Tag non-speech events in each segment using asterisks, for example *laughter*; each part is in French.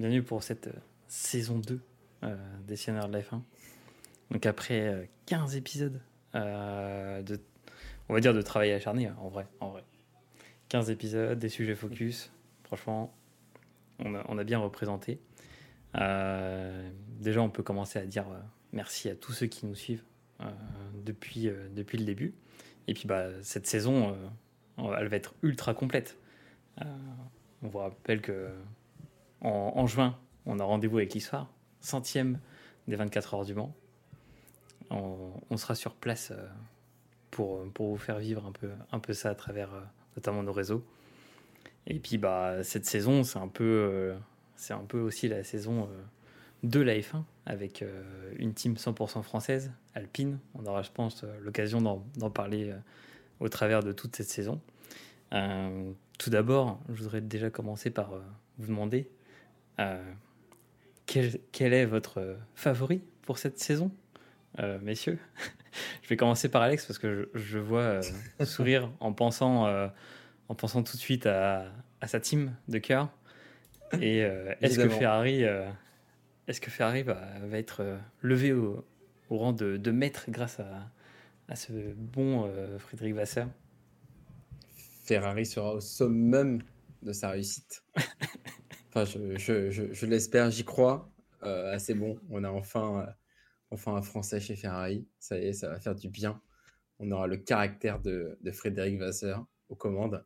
bienvenue pour cette euh, saison 2 euh, des Seigneurs de la F1. Donc après euh, 15 épisodes, euh, de, on va dire de travail acharné, hein, en vrai, en vrai. 15 épisodes, des sujets focus, franchement, on a, on a bien représenté. Euh, déjà, on peut commencer à dire euh, merci à tous ceux qui nous suivent euh, depuis, euh, depuis le début. Et puis, bah, cette saison, euh, elle va être ultra complète. Euh, on vous rappelle que en, juin, on a rendez-vous avec l'histoire, centième des 24 heures du Mans. On, sera sur place euh, pour, pour vous faire vivre un peu, un peu ça à travers euh, notamment nos réseaux. Et puis bah, cette saison, c'est un, peu, euh, c'est un peu aussi la saison de la F1 avec une team 100% française, Alpine. On aura, je pense, l'occasion d'en, parler au travers de toute cette saison. Tout d'abord, je voudrais déjà commencer par vous demander quel, quel est votre euh, favori pour cette saison, euh, messieurs *laughs* Je vais commencer par Alex parce que je, je vois euh, *laughs* sourire en pensant, euh, en pensant tout de suite à, à sa team de cœur. Et euh, est-ce que. Ferrari, euh, est-ce que Ferrari va, va être euh, levé au, au rang de, de maître grâce à, à ce bon euh, Frédéric Vasseur? Ferrari sera au summum de sa réussite. *laughs* Enfin, je, l'espère, j'y crois. Euh, assez bon. On a enfin, euh, enfin un Français chez Ferrari. Ça y est, ça va faire du bien. On aura le caractère de, Frédéric Vasseur aux commandes.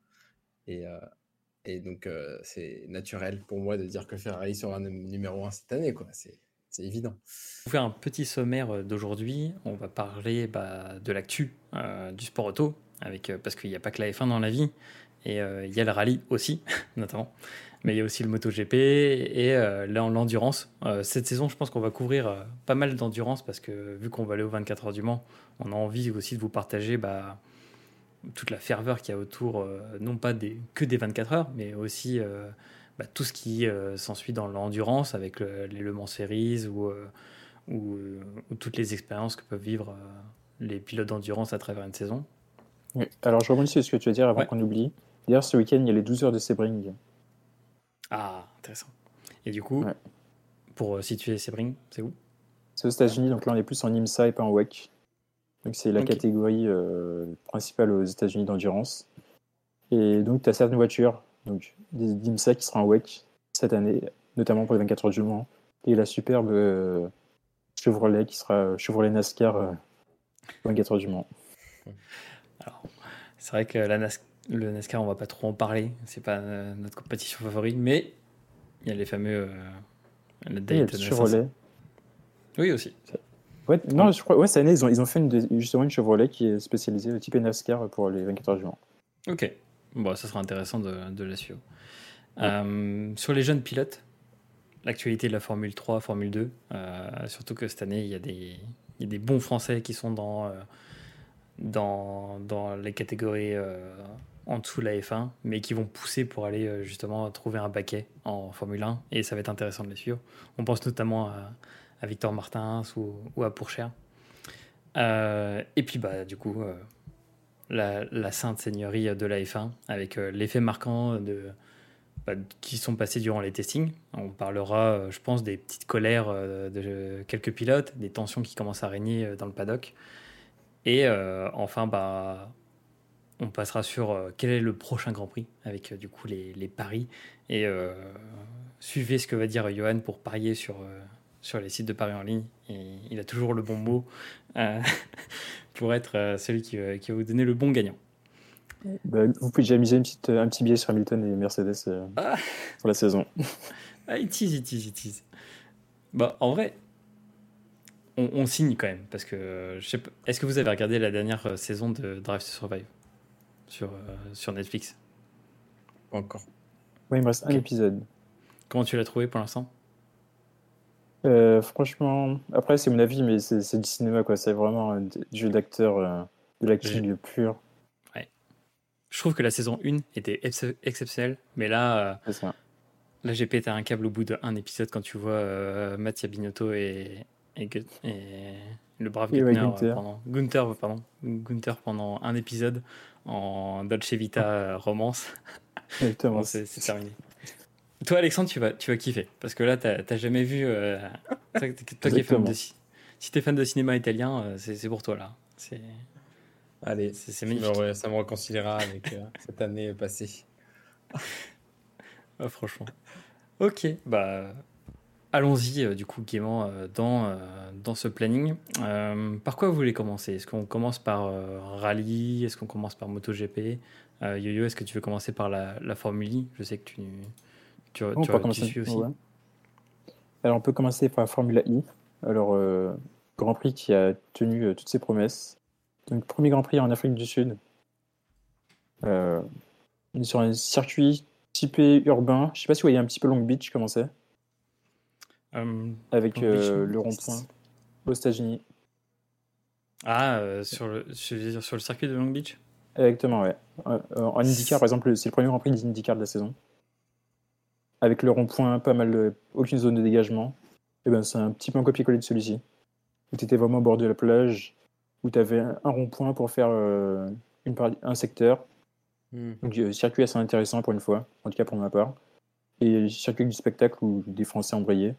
Et, euh, donc, euh, c'est naturel pour moi de dire que Ferrari sera num- numéro un cette année. C'est c'est évident. Pour faire un petit sommaire d'aujourd'hui, on va parler bah, de l'actu du sport auto, euh, parce qu'il n'y a pas que la F1 dans la vie, et euh, il y a le rallye aussi, *laughs* notamment, mais il y a aussi le MotoGP et euh, l'en- l'endurance. Cette saison, je pense qu'on va couvrir pas mal d'endurance, parce que vu qu'on va aller aux 24 heures du Mans, on a envie aussi de vous partager bah, toute la ferveur qu'il y a autour, non pas que des 24 heures, mais aussi bah, tout ce qui s'ensuit dans l'endurance, avec le- les Le Mans Series ou... ou, ou toutes les expériences que peuvent vivre les pilotes d'endurance à travers une saison. Oui. Alors, je rebondis sur ce que tu veux dire avant Ouais. qu'on oublie. D'ailleurs, ce week-end, il y a les 12 heures de Sebring. Ah, intéressant. Et du coup, Ouais. pour euh, situer Sebring, c'est où? C'est aux États-Unis, donc là, on est plus en IMSA et pas en WEC. Donc, c'est la catégorie euh, principale aux États-Unis d'endurance. Et donc, tu as certaines voitures, donc d'IMSA qui sera en WEC cette année, notamment pour les 24 heures du Mans. Et la superbe euh, Chevrolet qui sera Chevrolet NASCAR euh, 24 heures du Mans. Alors, c'est vrai que la le NASCAR, on va pas trop en parler. C'est pas euh, notre compétition favorite, mais il y a les fameux. euh, la le Daytona Chevrolet. 500. Oui, aussi. Ouais, non, je crois, ouais, cette année, ils ont, ils ont fait une, justement une Chevrolet qui est spécialisée au type NASCAR pour les 24 heures du Mans. Ok. Bon, ça sera intéressant de, de la suivre. Euh, sur les jeunes pilotes, l'actualité de la Formule 3, Formule 2, euh, surtout que cette année, il y, a des, il y a des bons Français qui sont dans, euh, dans, dans les catégories euh, en dessous de la F1, mais qui vont pousser pour aller euh, justement trouver un baquet en Formule 1, et ça va être intéressant de les suivre. On pense notamment à, Victor Martins ou, à Pourchère. Euh, et puis, bah, du coup, la, la sainte seigneurie de la F1 avec l'effet marquant de, bah, qui sont passés durant les testings. On parlera, je pense, des petites colères de quelques pilotes, des tensions qui commencent à régner dans le paddock. Et euh, enfin, bah, on passera sur euh, quel est le prochain Grand Prix avec euh, du coup les, les paris. Et suivez ce que va dire Johan pour parier sur, sur les sites de paris en ligne. Et il a toujours le bon mot euh, *laughs* pour être euh, celui qui, va- qui va vous donner le bon gagnant. Bah, vous pouvez déjà miser une petite, un petit billet sur Hamilton et Mercedes Ah. pour la saison. *laughs* Ah, il tease, il tease, il tease. Bah, en vrai, on, on signe quand même. Parce que, euh, je sais pas, est-ce que vous avez regardé la dernière euh, saison de Drive to Survive sur, euh, sur Netflix? Pas encore. Oui, il me reste un épisode. Comment tu l'as trouvé pour l'instant? Euh, franchement, après, c'est mon avis, mais c'est c'est du cinéma, quoi. C'est vraiment un d- jeu d'acteur, euh, de l'acting pur. Je trouve que la saison 1 était ex- exceptionnelle, mais là, euh, C'est ça. là j'ai pété un câble au bout d'un épisode quand tu vois euh, Mattia Binotto et, et, Gu- et le brave Gunther, Gunther. pendant, Gunther, pardon, Gunther pendant un épisode en Dolce Vita euh, romance. *laughs* Exactement. Bon, c'est terminé. Toi, Alexandre, tu vas, tu vas kiffer. Parce que là, tu n'as jamais vu. euh, toi, toi qui es fan de, si tu es fan de cinéma italien, euh, c'est pour toi là. C'est Allez, c'est- c'est ça me, magnifique. re- ça me réconciliera avec euh, *laughs* cette année passée. Ah, franchement. Ok, bah allons-y euh, du coup gaiement euh, dans, euh, dans ce planning. Par quoi vous voulez commencer? Est-ce qu'on commence par rallye? Est-ce qu'on commence par MotoGP? Yo-Yo, est-ce que tu veux commencer par la, la Formule I Je sais que tu, tu, On tu, peut tu commencer. suis aussi. ouais. Alors, on peut commencer par la Formule I. Alors, euh, Grand Prix qui a tenu euh, toutes ses promesses. Donc, premier Grand Prix en Afrique du Sud. Euh, sur un circuit typé urbain. Je sais pas si vous voyez un petit peu Long Beach comment c'est, avec Long Beach, euh, le rond-point aux États-Unis. ah, euh, sur, le, je veux dire, sur le circuit de Long Beach? Exactement, ouais. Euh, euh, en IndyCar, par exemple, c'est le premier Grand Prix d'IndyCar de la saison. Avec le rond-point, pas mal de... aucune zone de dégagement. Et ben, c'est un petit peu un copier-coller de celui-ci. Où tu étais vraiment au bord de la plage, où tu avais un rond-point pour faire euh, une par- un secteur. Hmm. Donc, euh, circuit assez intéressant pour une fois, en tout cas pour ma part. Et circuit du spectacle où des Français embrayaient.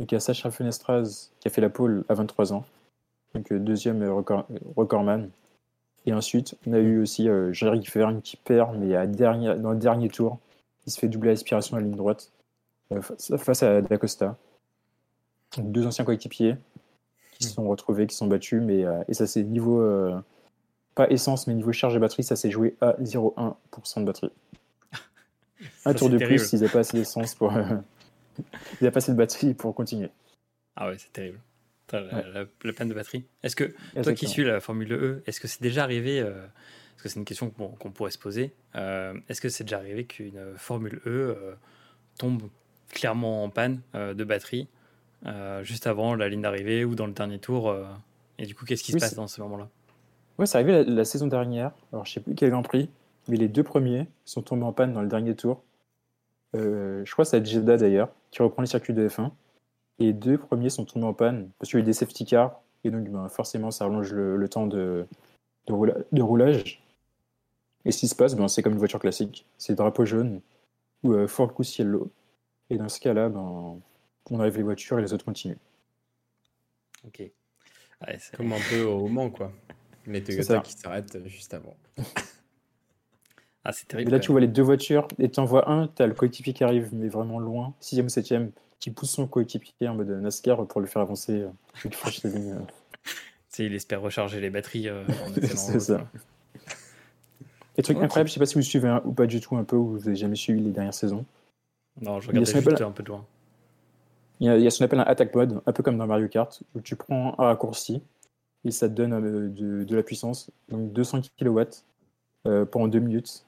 Donc, il y a Sacha Fenestraz qui a fait la pole à 23 ans. Donc, euh, deuxième euh, record, euh, recordman. Et ensuite, on a eu aussi euh, Jean-Eric Vergne qui perd, mais à dernier, dans le dernier tour, il se fait doubler aspiration à la ligne droite euh, face, à Da Costa. Donc, deux anciens coéquipiers qui se sont retrouvés, qui se sont battus, mais euh, et ça c'est niveau pas essence, mais niveau charge de batterie, ça s'est joué à 0,1% de batterie. *laughs* Un Ça, tour de terrible. plus, ils n'avaient pas assez d'essence pour. Ils n'avaient pas assez de batterie pour continuer. Ah ouais, c'est terrible. La, Ouais. la, la panne de batterie. Est-ce que Toi qui suis la Formule E, est-ce que c'est déjà arrivé, euh, parce que c'est une question qu'on pourrait se poser, euh, est-ce que c'est déjà arrivé qu'une Formule E euh, tombe clairement en panne de batterie juste avant la ligne d'arrivée ou dans le dernier tour Et du coup, qu'est-ce qui Oui, se passe dans ce moment-là? Ouais, c'est arrivé la, la saison dernière. Alors, je sais plus quel Grand Prix, mais les deux premiers sont tombés en panne dans le dernier tour. Euh, je crois que c'est Jeddah d'ailleurs, qui reprend les circuits de F1. Et les deux premiers sont tombés en panne parce qu'il y a eu des safety cars. Et donc, ben, forcément, ça rallonge le, le temps de, de, roula- de roulage. Et ce qui se passe, ben, c'est comme une voiture classique. C'est drapeau jaune ou euh, for le coup yellow. Et dans ce cas-là, ben, on arrive les voitures et les autres continuent. Ok. Ouais, Comme un peu au Mans, quoi. Les *laughs* C'est Toyota ça. qui s'arrêtent juste avant. *laughs* Ah, c'est Et terrible. là, tu vois les deux voitures, et tu en vois un, tu as le coéquipier qui arrive, mais vraiment loin, 6ème ou 7ème, qui pousse son coéquipier en mode NASCAR pour le faire avancer. la ligne, euh. même. *laughs* Tu sais, il espère recharger les batteries. euh, *laughs* C'est ça. Et truc incroyable, je sais pas si vous suivez un- ou pas du tout un peu, ou vous avez jamais suivi les dernières saisons. Non, je regardais juste appelle- un peu de loin. Il y a, il y a ce qu'on appelle un attack mode, un peu comme dans Mario Kart, où tu prends un raccourci, et ça te donne euh, de, de la puissance, donc 200 kW euh, pendant deux minutes.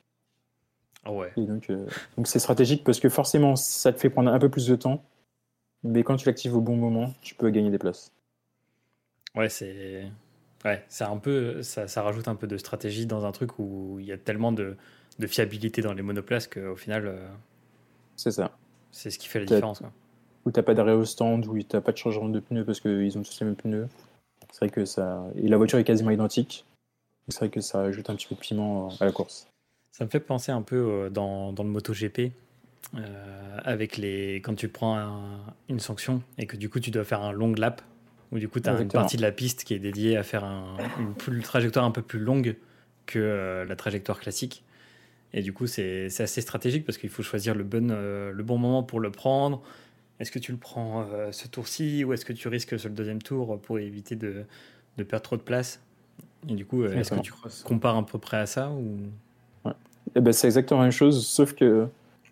Ouais. Et donc, euh, donc c'est stratégique parce que forcément, ça te fait prendre un peu plus de temps, mais quand tu l'actives au bon moment, tu peux gagner des places. Ouais, c'est. Ouais, c'est un peu. Ça, ça rajoute un peu de stratégie dans un truc où il y a tellement de, de fiabilité dans les monoplaces qu'au final, euh, C'est ça. c'est ce qui fait la différence. Quoi. où t'as pas d'arrêt au stand, où t'as pas de changement de pneus parce qu'ils ont tous les mêmes pneus. C'est vrai que ça. Et la voiture est quasiment identique. C'est vrai que ça ajoute un petit peu de piment à la course. Ça me fait penser un peu euh, dans, dans le MotoGP, euh, avec les quand tu prends un- une sanction et que du coup tu dois faire un long lap, où du coup tu as une partie de la piste qui est dédiée à faire un- une, plus- une trajectoire un peu plus longue que euh, la trajectoire classique. Et du coup c'est assez stratégique parce qu'il faut choisir le bon, euh, le bon moment pour le prendre. Est-ce que tu le prends ce tour-ci ou est-ce que tu risques sur le deuxième tour pour éviter de, de perdre trop de place? Et du coup, est-ce que tu compares à peu près à ça ou... Et ben, c'est exactement la même chose, sauf que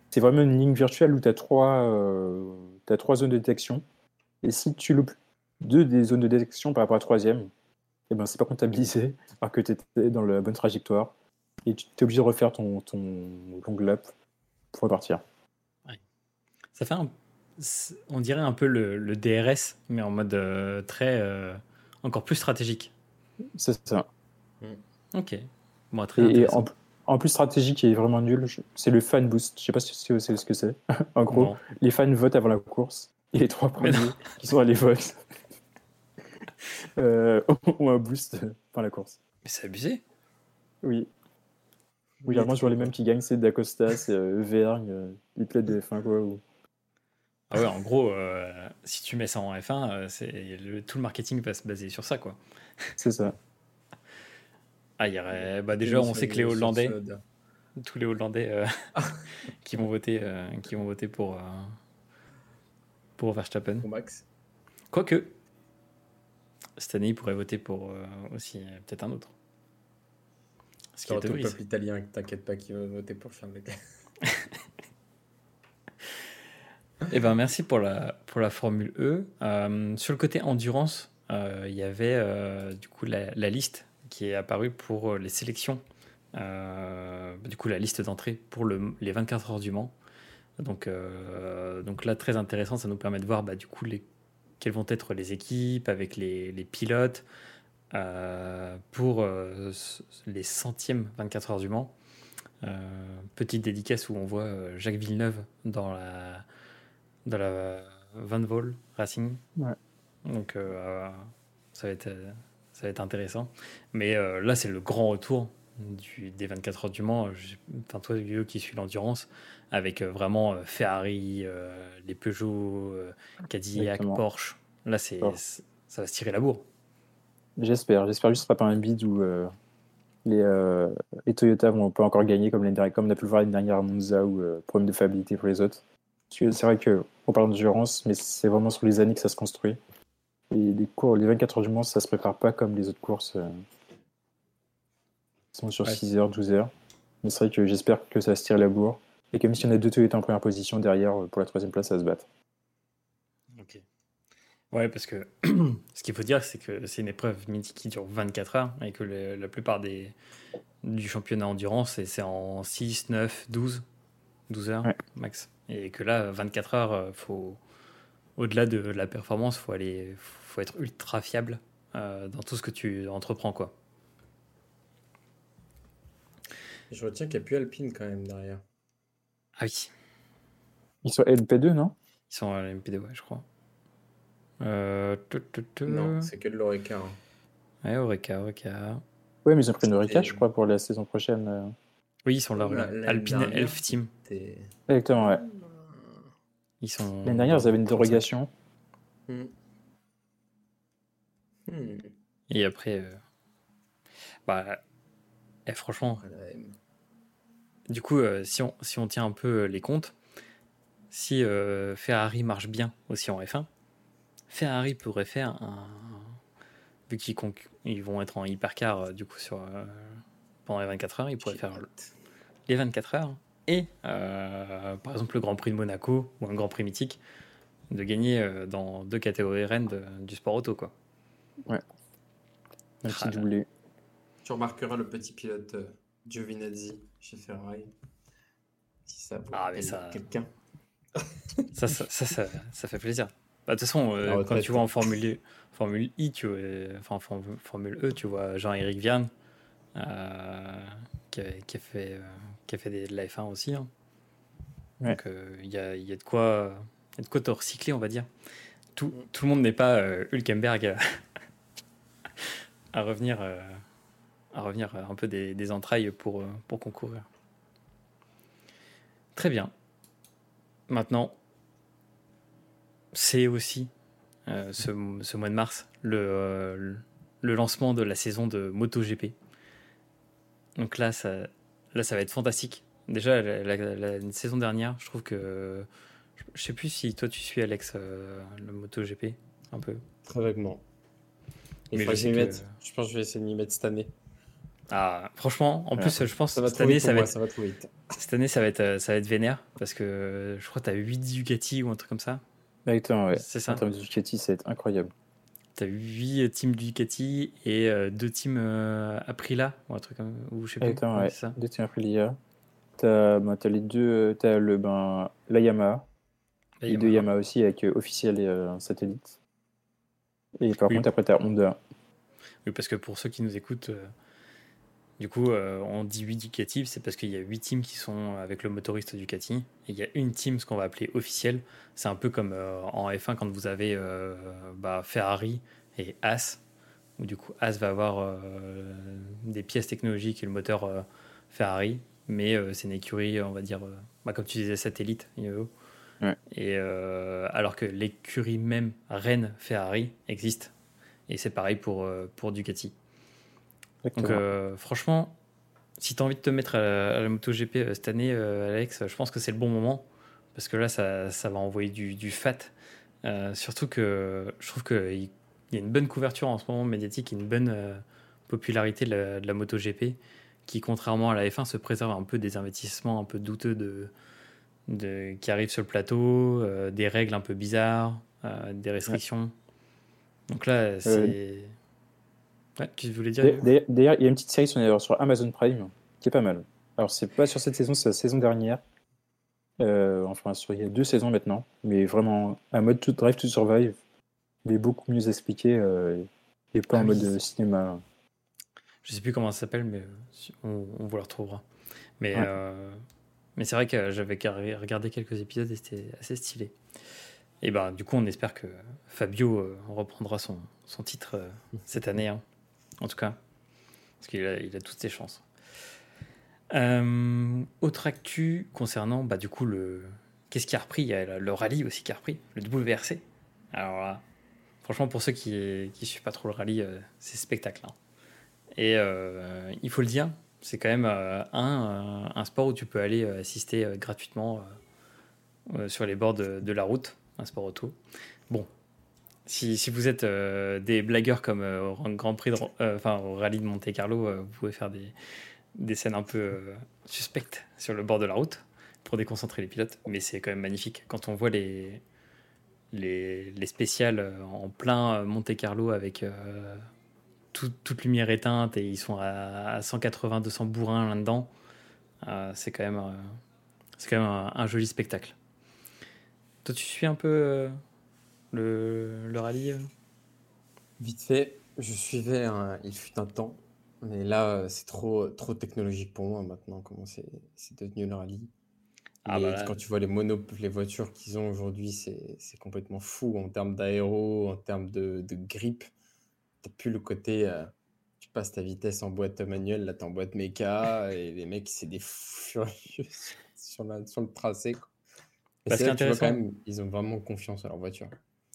c'est vraiment une ligne virtuelle où tu as, trois, euh, t'as trois zones de détection. Et si tu loupes deux des zones de détection par rapport à la troisième, et ben, c'est pas comptabilisé, *laughs* alors que tu étais dans la bonne trajectoire. Et tu es obligé de refaire ton, ton long lap pour repartir. Ça fait un... On dirait un peu le, le DRS, mais en mode euh, très... euh, encore plus stratégique. C'est ça. Ok. Bon, très Et, et intéressant. en, en plus stratégique et vraiment nul, je- c'est le fan boost. Je sais pas si c'est ce que c'est. *laughs* en gros, Non. les fans votent avant la course et les trois premiers qui sont allés votes *laughs* euh, *laughs* ont un boost pendant la course. Mais c'est abusé. Oui. Oui, je vois les mêmes qui gagnent, c'est Dacosta, c'est euh, Vergne, euh, de F1, quoi. ou- Ah ouais, en gros, euh, si tu mets ça en F1, euh, c'est le- tout le marketing va se baser sur ça, quoi. C'est ça. Ah, y bah déjà, on sait que les Hollandais, tous les Hollandais euh, *laughs* qui vont voter, euh, qui vont voter pour euh, pour Verstappen. Pour Max. Quoique, cette année, ils pourraient voter pour euh, aussi peut-être un autre. Ce qui est tout le peuple italien, t'inquiète pas, qui va voter pour Charles Leclerc. *laughs* Eh ben, merci pour la, pour la Formule E. Sur le côté endurance, il y avait du coup la, la liste qui est apparue pour les sélections. Euh, du coup, la liste d'entrée pour le, les 24 heures du Mans. Donc, euh, donc là, très intéressant, ça nous permet de voir bah, du coup les, quelles vont être les équipes avec les, les pilotes euh, pour euh, les centièmes 24 heures du Mans. Euh, petite dédicace où on voit euh, Jacques Villeneuve dans la, dans la Van Vol Racing. Ouais. Donc euh, ça, va être, euh, ça va être intéressant. Mais euh, là, c'est le grand retour du, des 24 heures du Mans. Enfin, toi, Guillaume, qui suit l'endurance, avec euh, vraiment euh, Ferrari, les Peugeot, Cadillac, Exactement. Porsche. Là, c'est, ça va se tirer la bourre. J'espère. J'espère juste que ce sera pas un bid où les, les Toyota vont pas encore gagner comme, dernière- comme on a pu le voir l'année dernière à Monza ou problème de fiabilité pour les autres. Que c'est vrai qu'on parle d'endurance, mais c'est vraiment sur les années que ça se construit. Et les cours, les 24 heures du Mans, ça se prépare pas comme les autres courses. euh, qui sont sur Ouais. 6 heures, 12 heures. Mais c'est vrai que j'espère que ça se tire la bourre. Et comme si on a deux Toyota en première position derrière euh, pour la troisième place, ça se battre. Ok. Ouais, parce que *clears throat* ce qu'il faut dire, c'est que c'est une épreuve mythique qui dure 24 heures et que le- la plupart des, du championnat endurance, c'est en 6, 9, 12, 12 heures Ouais. max. Et que là, 24 heures, euh, faut, au-delà de la performance, faut aller, faut être ultra fiable euh, dans tout ce que tu entreprends, quoi. Je retiens qu'il n'y a plus Alpine quand même derrière. Ah oui, Ils sont LP2, non? Ils sont à la MP2, ouais, je crois. Euh, tu, tu, tu. Non, c'est que de l'Oreca. hein. Ouais, Oreca, Oreca. Ouais, mais ils ont pris une Oreca, je crois, pour la saison prochaine. euh. Oui, ils sont là. Ouais. Alpine. Elf Team. Exactement, ouais. Ils sont. L'année dernière, ils avaient une dérogation. Hmm. Et après, euh, bah, eh, franchement, du coup, euh, si, on, si on tient un peu euh, les comptes, si Ferrari marche bien aussi en F1, Ferrari pourrait faire un. Vu qu'ils ils vont être en hypercar, du coup, sur, pendant les 24 heures, ils pourraient faire le- les 24 heures et, par exemple, le Grand Prix de Monaco ou un Grand Prix mythique, de gagner dans deux catégories reines de- du sport auto, quoi. Un Ah petit là. doublé. Tu remarqueras le petit pilote euh, Giovinazzi chez Ferrari. Si ça peut Ah, mais ça- quelqu'un. *laughs* Ça, ça, ça, ça, ça fait plaisir. Bah, De toute façon, euh, quand tu vois en Formule, Formule I, tu vois, enfin en Form- Formule E, tu vois Jean-Éric Vierne, euh, qui, a, qui a fait, euh, qui a fait des, de la F1 aussi. hein. Ouais. Donc euh, il y, a, il y a de quoi, il y a de quoi te recycler, on va dire. Tout, tout le monde n'est pas euh, Hülkenberg *laughs* à, revenir, euh, à revenir un peu des, entrailles pour, euh, pour concourir. Très bien. Maintenant, c'est aussi euh, ce, ce mois de mars le, euh, le lancement de la saison de MotoGP. Donc là ça, là, ça va être fantastique. Déjà, la, saison dernière, je trouve que. Je, je sais plus si toi tu suis, Alex, euh, le MotoGP, un peu. Très vaguement. Il Mais faudrait je que je m'y sais mette. que- Je pense que je vais essayer de m'y mettre cette année. Ah, franchement, en Ouais. plus, je pense que cette année, ça va, être, cette année, ça va être, euh, ça va être vénère parce que je crois que tu as 8 Ducati ou un truc comme ça. Exactement, ouais. C'est ça. En termes de Ducati, ça va être incroyable. T'as 8 teams Ducati et 2 teams euh, Aprilia ou un truc comme ou je sais. Exactement, Ouais, ça. Deux teams Aprilia. T'as ben, t'as les deux. euh, T'as le, ben, la Yamaha. Là, Les il y a deux. Yamaha aussi avec euh, officiel et euh, satellite. Et par Oui. contre, après, t'as Honda. Oui, parce que pour ceux qui nous écoutent, euh, du coup, euh, on dit 8 Ducati, c'est parce qu'il y a 8 teams qui sont avec le motoriste Ducati. Et il y a une team, ce qu'on va appeler officielle. C'est un peu comme euh, en F1 quand vous avez euh, bah, Ferrari et As, où du coup As va avoir des pièces technologiques et le moteur Ferrari, mais c'est une écurie, on va dire, bah, comme tu disais, satellite, IEO. Ouais. Et euh, alors que l'écurie même Rennes Ferrari existe. Et c'est pareil pour, euh, pour Ducati. Donc euh, franchement, si tu as envie de te mettre à la, à la MotoGP cette année, euh, Alex, je pense que c'est le bon moment. Parce que là, ça, ça va envoyer du, du fat. Surtout que je trouve qu'il y a une bonne couverture en ce moment médiatique, une bonne popularité de la, de la MotoGP qui, contrairement à la F1, se préserve un peu des investissements un peu douteux de, de, qui arrivent sur le plateau, euh, des règles un peu bizarres, euh, des restrictions. Donc là, c'est. Ouais, tu voulais dire D'ailleurs- il y a une petite série sur, sur Amazon Prime qui est pas mal. Alors, c'est pas sur cette saison, c'est la saison dernière. Euh, enfin, sur, il y a deux saisons maintenant. Mais vraiment, un mode to Drive to Survive, mais beaucoup mieux expliqué euh, et pas Ah en mode euh, cinéma. Je sais plus comment ça s'appelle, mais euh, on, on vous le retrouvera. Mais, Ouais. Mais c'est vrai que j'avais regardé quelques épisodes et c'était assez stylé. Et ben du coup, on espère que Fabio euh, reprendra son, son titre euh, cette année, hein. en tout cas, parce qu'il a, toutes ses chances. Euh, autre actu concernant, bah, du coup, le qu'est-ce qui a repris? Il y a le, rallye aussi qui a repris, le WRC. Alors là, franchement, pour ceux qui ne suivent pas trop le rallye, c'est spectacle. hein. Et il faut le dire, c'est quand même euh, un, euh, un sport où tu peux aller euh, assister gratuitement sur les bords de, la route, un sport auto. Bon, si, vous êtes des blagueurs comme au Grand Prix, au rallye de Monte Carlo, vous pouvez faire des, scènes un peu suspectes sur le bord de la route pour déconcentrer les pilotes. Mais c'est quand même magnifique quand on voit les les, les spéciales en plein Monte Carlo avec tout- toute lumière éteinte et ils sont à, 180-200 bourrins là-dedans. Euh, c'est quand même, euh, c'est quand même un, un joli spectacle. Toi, tu suis un peu euh, le, le rallye Vite fait, je suivais il fut un temps, mais là, c'est trop, trop technologique pour moi maintenant, comment c'est devenu le rallye. Ah bah là- quand tu vois les mono, les voitures qu'ils ont aujourd'hui, c'est c'est complètement fou en termes d'aéro, en termes de, de grip. T'as plus le côté, euh, tu passes ta vitesse en boîte manuelle, là t'es en boîte méca, *laughs* et les mecs, c'est des fous furieux *laughs* sur, la- sur le tracé. quoi. Bah, c'est vois quand intéressant- même, ils ont vraiment confiance à leur voiture.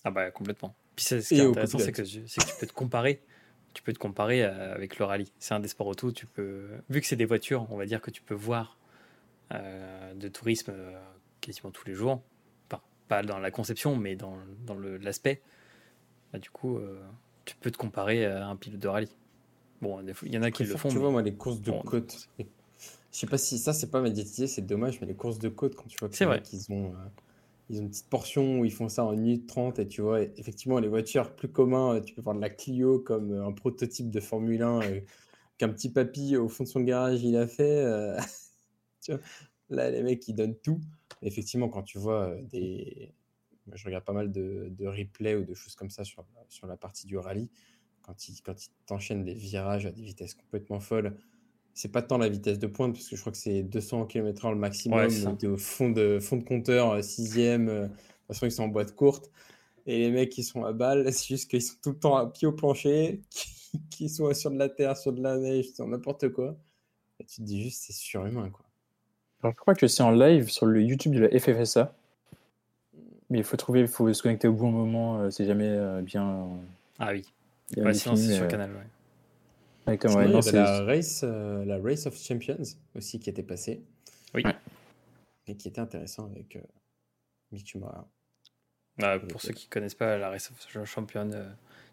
Ah bah complètement. Puis c'est- ce qui Et est intéressant, c'est que, tu peux te comparer. Tu peux te comparer euh, avec le rallye. C'est un des sports auto. Tu peux, vu que c'est des voitures, on va dire que tu peux voir euh, de tourisme euh, quasiment tous les jours. Enfin, pas dans la conception, mais dans, dans l'aspect. Bah, du coup, euh, tu peux te comparer à un pilote de rallye. Bon, il y en a qui le font. Tu mais- vois, moi, les courses de Bon, côte. Je sais pas si ça, c'est pas médiatisé, c'est dommage, mais les courses de côte, quand tu vois que C'est les vrai. mecs, ils ont, euh, ils ont une petite portion où ils font ça en 1 minute 30, et tu vois, effectivement, les voitures plus communs, euh, tu peux voir de la Clio comme euh, un prototype de Formule 1 euh, *laughs* qu'un petit papy au fond de son garage, il a fait. euh, *laughs* tu vois, là, les mecs, ils donnent tout. Effectivement, quand tu vois des. Je regarde pas mal de, de replays ou de choses comme ça sur, sur la partie du rallye quand ils, quand ils t'enchaînent des virages à des vitesses complètement folles, c'est pas tant la vitesse de pointe, parce que je crois que c'est 200 km/h le maximum, Ouais, au fond de, fond de compteur, euh, sixième, euh, de toute façon ils sont en boîte courte, et les mecs ils sont à balle, *laughs* c'est juste qu'ils sont tout le temps à pied au plancher, qui, qui sont sur de la terre, sur de la neige, sur n'importe quoi, et tu te dis juste c'est surhumain quoi. Alors, je crois que c'est en live sur le YouTube de la FFSA. Mais il faut trouver, il faut se connecter au bon moment, euh, c'est jamais euh, bien. Ah oui. bien Ouais, sinon, c'est sur le euh, canal. ouais. ouais, comme, il y la race, euh, la race of Champions aussi qui était passée, Oui. Ouais. et qui était intéressant avec euh, Mick Schumacher. Ah, pour ceux qui ne connaissent pas la Race of Champions, euh,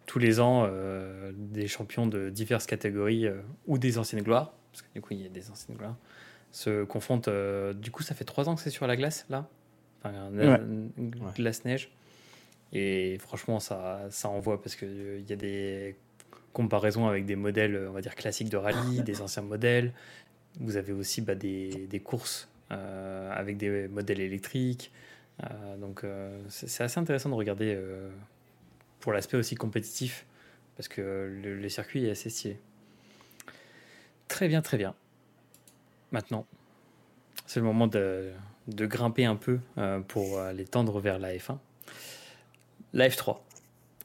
tous les ans, euh, des champions de diverses catégories euh, ou des anciennes gloires, parce que du coup, il y a des anciennes gloires, se confrontent. euh, du coup, ça fait trois ans que c'est sur la glace, là? Enfin, Ouais. glace-neige. Et franchement, ça, ça envoie parce qu'il y a des comparaisons avec des modèles, on va dire, classiques de rallye, *laughs* des anciens modèles. Vous avez aussi bah, des, des courses euh, avec des modèles électriques. Euh, donc euh, c'est assez intéressant de regarder euh, pour l'aspect aussi compétitif parce que le, le circuit est assez stylé. Très bien, très bien. Maintenant, c'est le moment de, de grimper un peu euh, pour aller tendre vers la F1. La F3.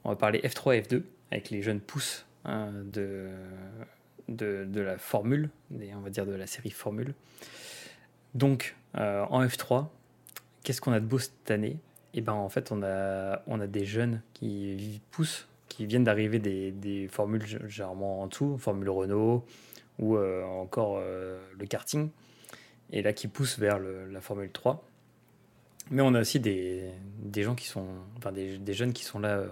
On va parler F3 et F2 avec les jeunes pousses hein, de, de, la formule, et on va dire de la série formule. Donc, euh, en F3, qu'est-ce qu'on a de beau cette année? Et ben en fait, on a, on a des jeunes qui poussent, qui viennent d'arriver des, des, formules généralement en tout, Formule Renault ou encore le karting, et là qui poussent vers la Formule 3. Mais on a aussi des, des gens qui sont, enfin des, des, jeunes qui sont là,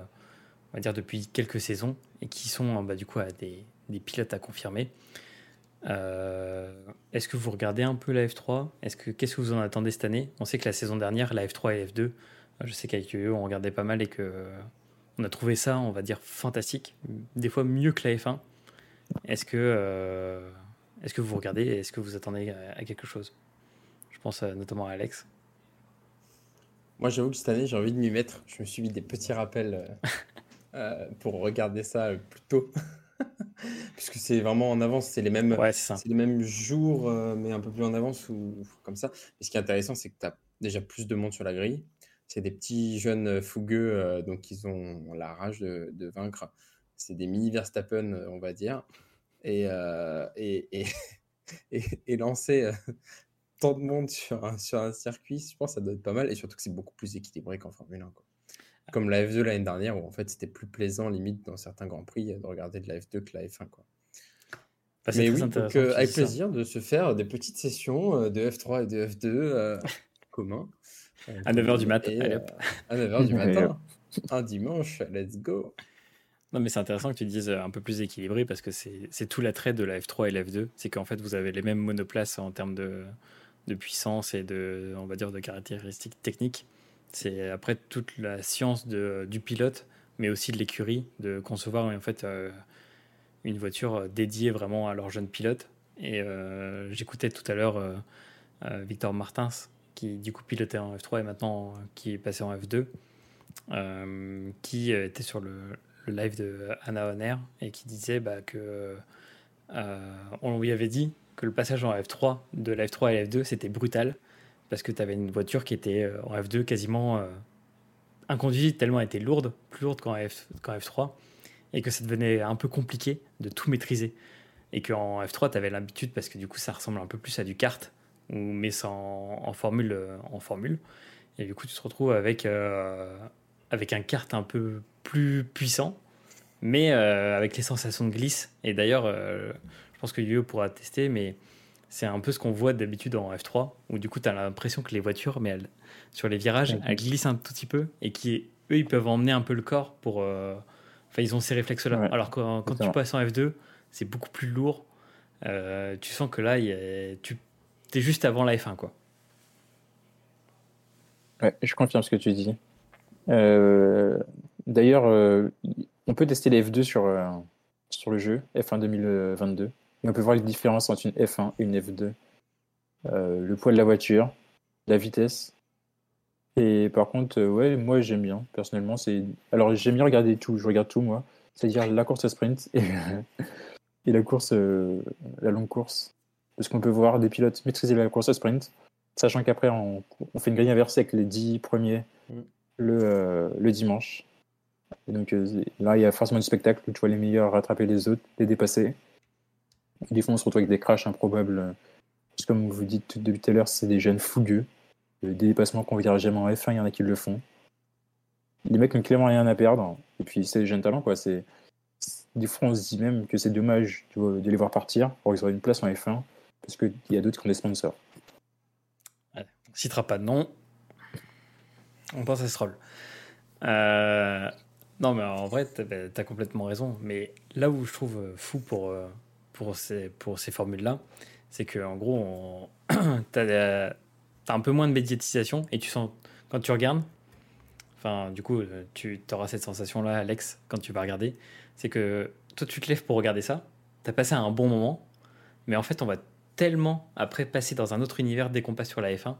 on va dire depuis quelques saisons et qui sont bah, du coup des, des pilotes à confirmer. Euh, est-ce que vous regardez un peu la F3 Est-ce que qu'est-ce que vous en attendez cette année? On sait que la saison dernière, la F3 et la F2, je sais qu'avec eux, on regardait pas mal et que on a trouvé ça, on va dire, fantastique, des fois mieux que la F1. Est-ce que euh, est-ce que vous regardez Est-ce que vous attendez à, quelque chose? Je pense notamment à Alex. Moi, j'avoue que cette année, j'ai envie de m'y mettre. Je me suis mis des petits rappels euh, *laughs* pour regarder ça plus tôt. *laughs* Puisque c'est vraiment en avance, c'est les mêmes, c'est les mêmes jours, euh, mais un peu plus en avance ou comme ça. Et ce qui est intéressant, c'est que tu as déjà plus de monde sur la grille. C'est des petits jeunes fougueux, euh, donc ils ont la rage de, de vaincre. C'est des mini Verstappen, euh, on va dire. Et, et, *laughs* et, et, lancer *laughs* tant de monde sur un, sur un circuit, je pense que ça doit être pas mal. Et surtout que c'est beaucoup plus équilibré qu'en Formule 1. Quoi. Comme la F2 l'année dernière, où en fait c'était plus plaisant, limite, dans certains grands prix, de regarder de la F2 que la F1. Quoi. Bah, Mais oui, donc, euh, avec plaisir de se faire des petites sessions euh, de F3 et de F2 euh, commun. à 9h du matin. à 9h du *laughs* matin. un dimanche, let's go. Non, mais c'est intéressant que tu dises un peu plus équilibré parce que c'est tout l'attrait de la F3 et la F2. C'est qu'en fait, vous avez les mêmes monoplaces en termes de, de puissance et de, on va dire, de caractéristiques techniques. C'est après toute la science de, du pilote, mais aussi de l'écurie, de concevoir en fait euh, une voiture dédiée vraiment à leur jeune pilote. Et euh, j'écoutais tout à l'heure euh, Victor Martins, qui du coup pilotait en F3 et maintenant qui est passé en F2, qui était sur le, live de Anna Honner et qui disait bah, que on lui avait dit que le passage en F3 de la F3 à la F2 c'était brutal parce que tu avais une voiture qui était euh, en F2 quasiment euh, inconduisible tellement elle était lourde, plus lourde qu'en F, 3 et que ça devenait un peu compliqué de tout maîtriser. Et qu'en F3, tu avais l'habitude, parce que du coup, ça ressemble un peu plus à du kart, mais sans, en, formule, euh, en formule. Et du coup, tu te retrouves avec, avec un kart un peu plus puissant, mais avec les sensations de glisse. Et d'ailleurs, je pense que Yu pourra tester, mais c'est un peu ce qu'on voit d'habitude en F3, où du coup, tu as l'impression que les voitures, mais elles, sur les virages, elles glissent un tout petit peu et qui, eux, ils peuvent emmener un peu le corps pour. Euh, enfin, ils ont ces réflexes-là. Alors quand, quand tu passes en F2, c'est beaucoup plus lourd. Euh, tu sens que là, tu es juste avant la F1, quoi. Ouais, je confirme ce que tu dis. Euh, d'ailleurs, on peut tester les F2 sur, sur le jeu, F1 2022 on peut voir les différences entre une F1 et une F2. Euh, le poids de la voiture, la vitesse. Et par contre, euh, ouais, moi j'aime bien, personnellement. c'est Alors j'aime bien regarder tout, je regarde tout moi. C'est-à-dire la course à sprint et, *laughs* et la course, euh, la longue course. Parce qu'on peut voir des pilotes maîtriser la course à sprint, sachant qu'après on, fait une grille inversée avec les 10 premiers mm. le dimanche. Et donc là, il y a forcément du spectacle où tu vois les meilleurs rattraper les autres, les dépasser. Des fois, on se retrouve avec des crashs improbables. Parce comme vous dites depuis tout à l'heure, c'est des jeunes fougueux. Des dépassements qu'on verra jamais en F1, il y en a qui le font. Les mecs n'ont clairement rien à perdre. Et puis, c'est des jeunes talents, quoi. C'est... Des fois, on se dit même que c'est dommage de les voir partir pour qu'ils aient une place en F1. Parce qu'il y a d'autres qui ont des sponsors. on ne citera pas de nom. On pense à ce. Euh, non, mais en vrai, tu as, complètement raison. Mais là où je trouve fou pour, euh, pour ces, pour ces formules-là, c'est qu'en gros, tu *clears throat* as, un peu moins de médiatisation et tu sens, quand tu regardes, enfin, du coup, tu auras cette sensation-là, Alex, quand tu vas regarder, c'est que toi, tu te lèves pour regarder ça, tu as passé un bon moment, mais en fait, on va tellement après passer dans un autre univers dès qu'on passe sur la F1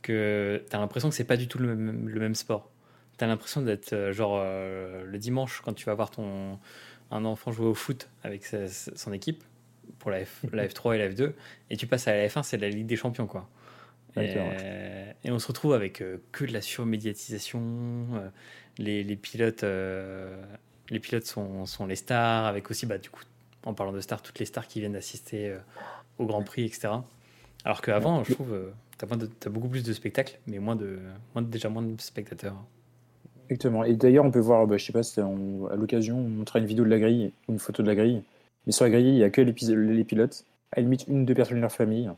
que tu as l'impression que c'est pas du tout le même sport. Tu as l'impression d'être euh, genre euh, le dimanche quand tu vas voir ton, un enfant jouer au foot avec son équipe pour la, F, *laughs* la, F3 et la F2, et tu passes à la F1, c'est la Ligue des Champions, quoi. Et, on se retrouve avec euh, que de la surmédiatisation. Les, les, pilotes, les pilotes sont, sont, les stars, avec aussi, bah, du coup, en parlant de stars, toutes les stars qui viennent assister au Grand Prix, etc. Alors qu'avant, je trouve, t'as t'as beaucoup plus de spectacles, mais moins de, moins déjà moins de spectateurs. Exactement. Et d'ailleurs, on peut voir, bah, je sais pas, si on- à l'occasion, on montrera une vidéo de la grille, ou une photo de la grille. Mais sur la grille, il n'y a que les pilotes. À la limite, une ou deux personnes de leur famille,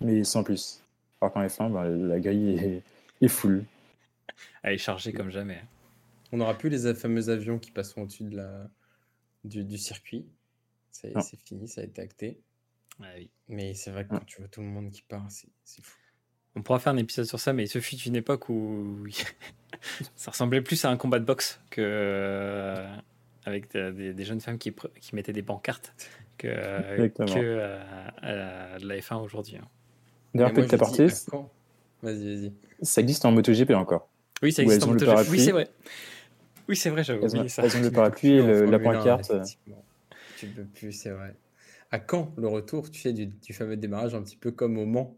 mais sans plus. Alors qu'en F1, bah, la grille est, est full. Elle est chargée comme jamais. On n'aura plus les fameux avions qui passeront au-dessus de la... du, du circuit. C'est fini, ça a été acté. Ah oui. Mais c'est vrai que quand tu vois tout le monde qui part, c'est fou. On pourra faire un épisode sur ça, mais ce fut une époque où *laughs* ça ressemblait plus à un combat de boxe que euh, avec des, jeunes femmes qui, mettaient des pancartes que, que à, à la, de la F1 aujourd'hui. hein. D'ailleurs, aparté, à quand Vas-y, vas-y. ça existe en MotoGP encore. Oui, ça existe en MotoGP. Oui, c'est vrai. Oui, c'est vrai, j'avais oublié ça. elles ont le Tu parapluie peux et le- la Formule 1, pancarte. Tu peux plus, c'est vrai. À quand le retour, tu sais, du, du fameux démarrage, un petit peu comme au Mans,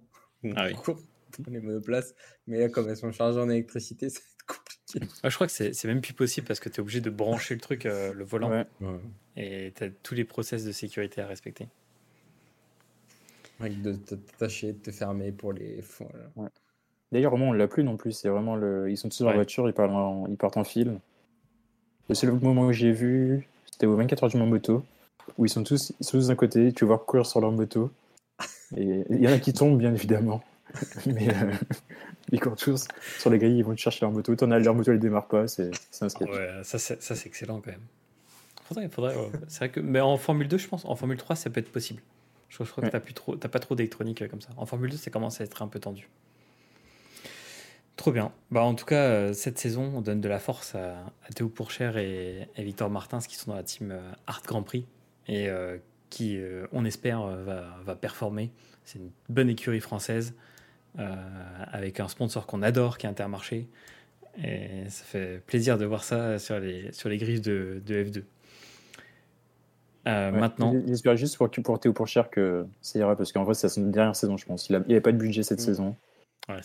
Ah oui. court *laughs* pour les monoplaces, mais là, comme elles sont chargées en électricité, *laughs* ça va être compliqué. Ah, je crois que c'est même plus possible parce que tu es obligé de brancher le truc, euh, le volant, Ouais. et tu as tous les process de sécurité à respecter. Avec de t'attacher, de te fermer pour les. Voilà. D'ailleurs, au moment, on l'a plus non plus. C'est vraiment le... Ils sont tous dans la Ouais. voiture, ils, parlent en- ils partent en fil. Le seul moment où j'ai vu, c'était au 24 heures du Mans moto, où ils sont tous, ils sont tous d'un côté, tu vois courir sur leur moto. Et il y en a qui tombent, bien évidemment. *laughs* Mais euh, *laughs* ils courent tous sur les grilles, ils vont chercher leur moto. T'en as, leur moto, elle démarre pas. C'est un sketch. Ouais, ça c'est excellent quand même. Faudrait, faudrait, ouais. Vrai que, mais en Formule 2, je pense, en Formule 3, ça peut être possible. Je, crois- je crois Ouais. que t'as plus trop, t'as pas trop d'électronique euh, comme ça. En Formule 2, ça commence à être un peu tendu. Trop bien. Bah, en tout cas, euh, cette saison, on donne de la force à, à Théo Pourchère et, et Victor Martins qui sont dans la team euh, Art Grand Prix et euh, qui, euh, on espère, va, va performer. C'est une bonne écurie française avec un sponsor qu'on adore qui est Intermarché. Et ça fait plaisir de voir ça sur les, sur les griffes de, de F2. Euh, Ouais. Maintenant, J'espère juste pour, pour Théo Pourchère que ça ira, parce qu'en vrai, c'est sa dernière saison, je pense. Il avait pas de budget cette Mm. saison. ouais,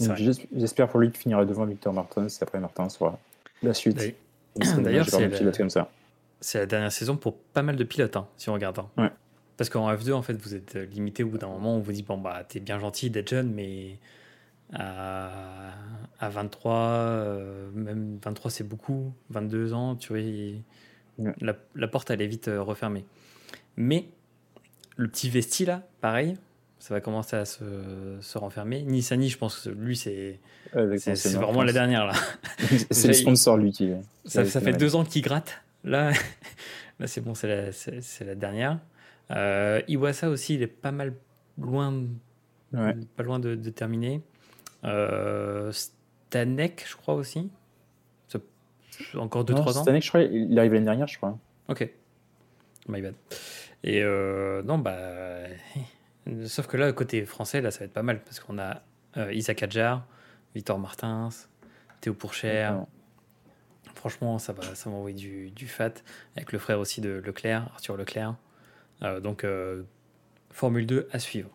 J'espère pour lui qu'il finira devant Victor Martins, et après Martins sera la suite. *clears throat* D'ailleurs- c'est la- dernière saison pour pas mal de pilotes, hein, si on regarde. hein. Ouais. Parce qu'en F2, en fait, vous êtes limité au bout d'un moment. On vous dit, bon, bah, t'es bien gentil d'être jeune, mais à, à 23, euh, même 23, c'est beaucoup. 22 ans, tu vois, il- Ouais. la, la porte, elle est vite euh, refermée. Mais le petit vesti, là, pareil, ça va commencer à se, se renfermer. Nissani, je pense que lui, c'est Martins. vraiment la dernière, là. *laughs* C'est le sponsor, lui, qui. Ça, ça fait deux ans qu'il gratte. Là, *laughs* là c'est bon, c'est la, la dernière. Euh, Iwasa aussi, il est pas mal loin, Ouais. pas loin de, de terminer. Euh, Stanek, je crois aussi. Ça- Encore 2-3 Non, ans. Année, je crois, il arrive l'année dernière, je crois. Ok. My bad. Et euh, non, bah. *laughs* Sauf que là, côté français, là, ça va être pas mal parce qu'on a euh, Isaac Adjar, Victor Martins, Théo Pourchère. Franchement, ça va, ça va envoyer du, du fat avec le frère aussi de Leclerc, Arthur Leclerc. Euh, donc, euh, Formule 2 à suivre.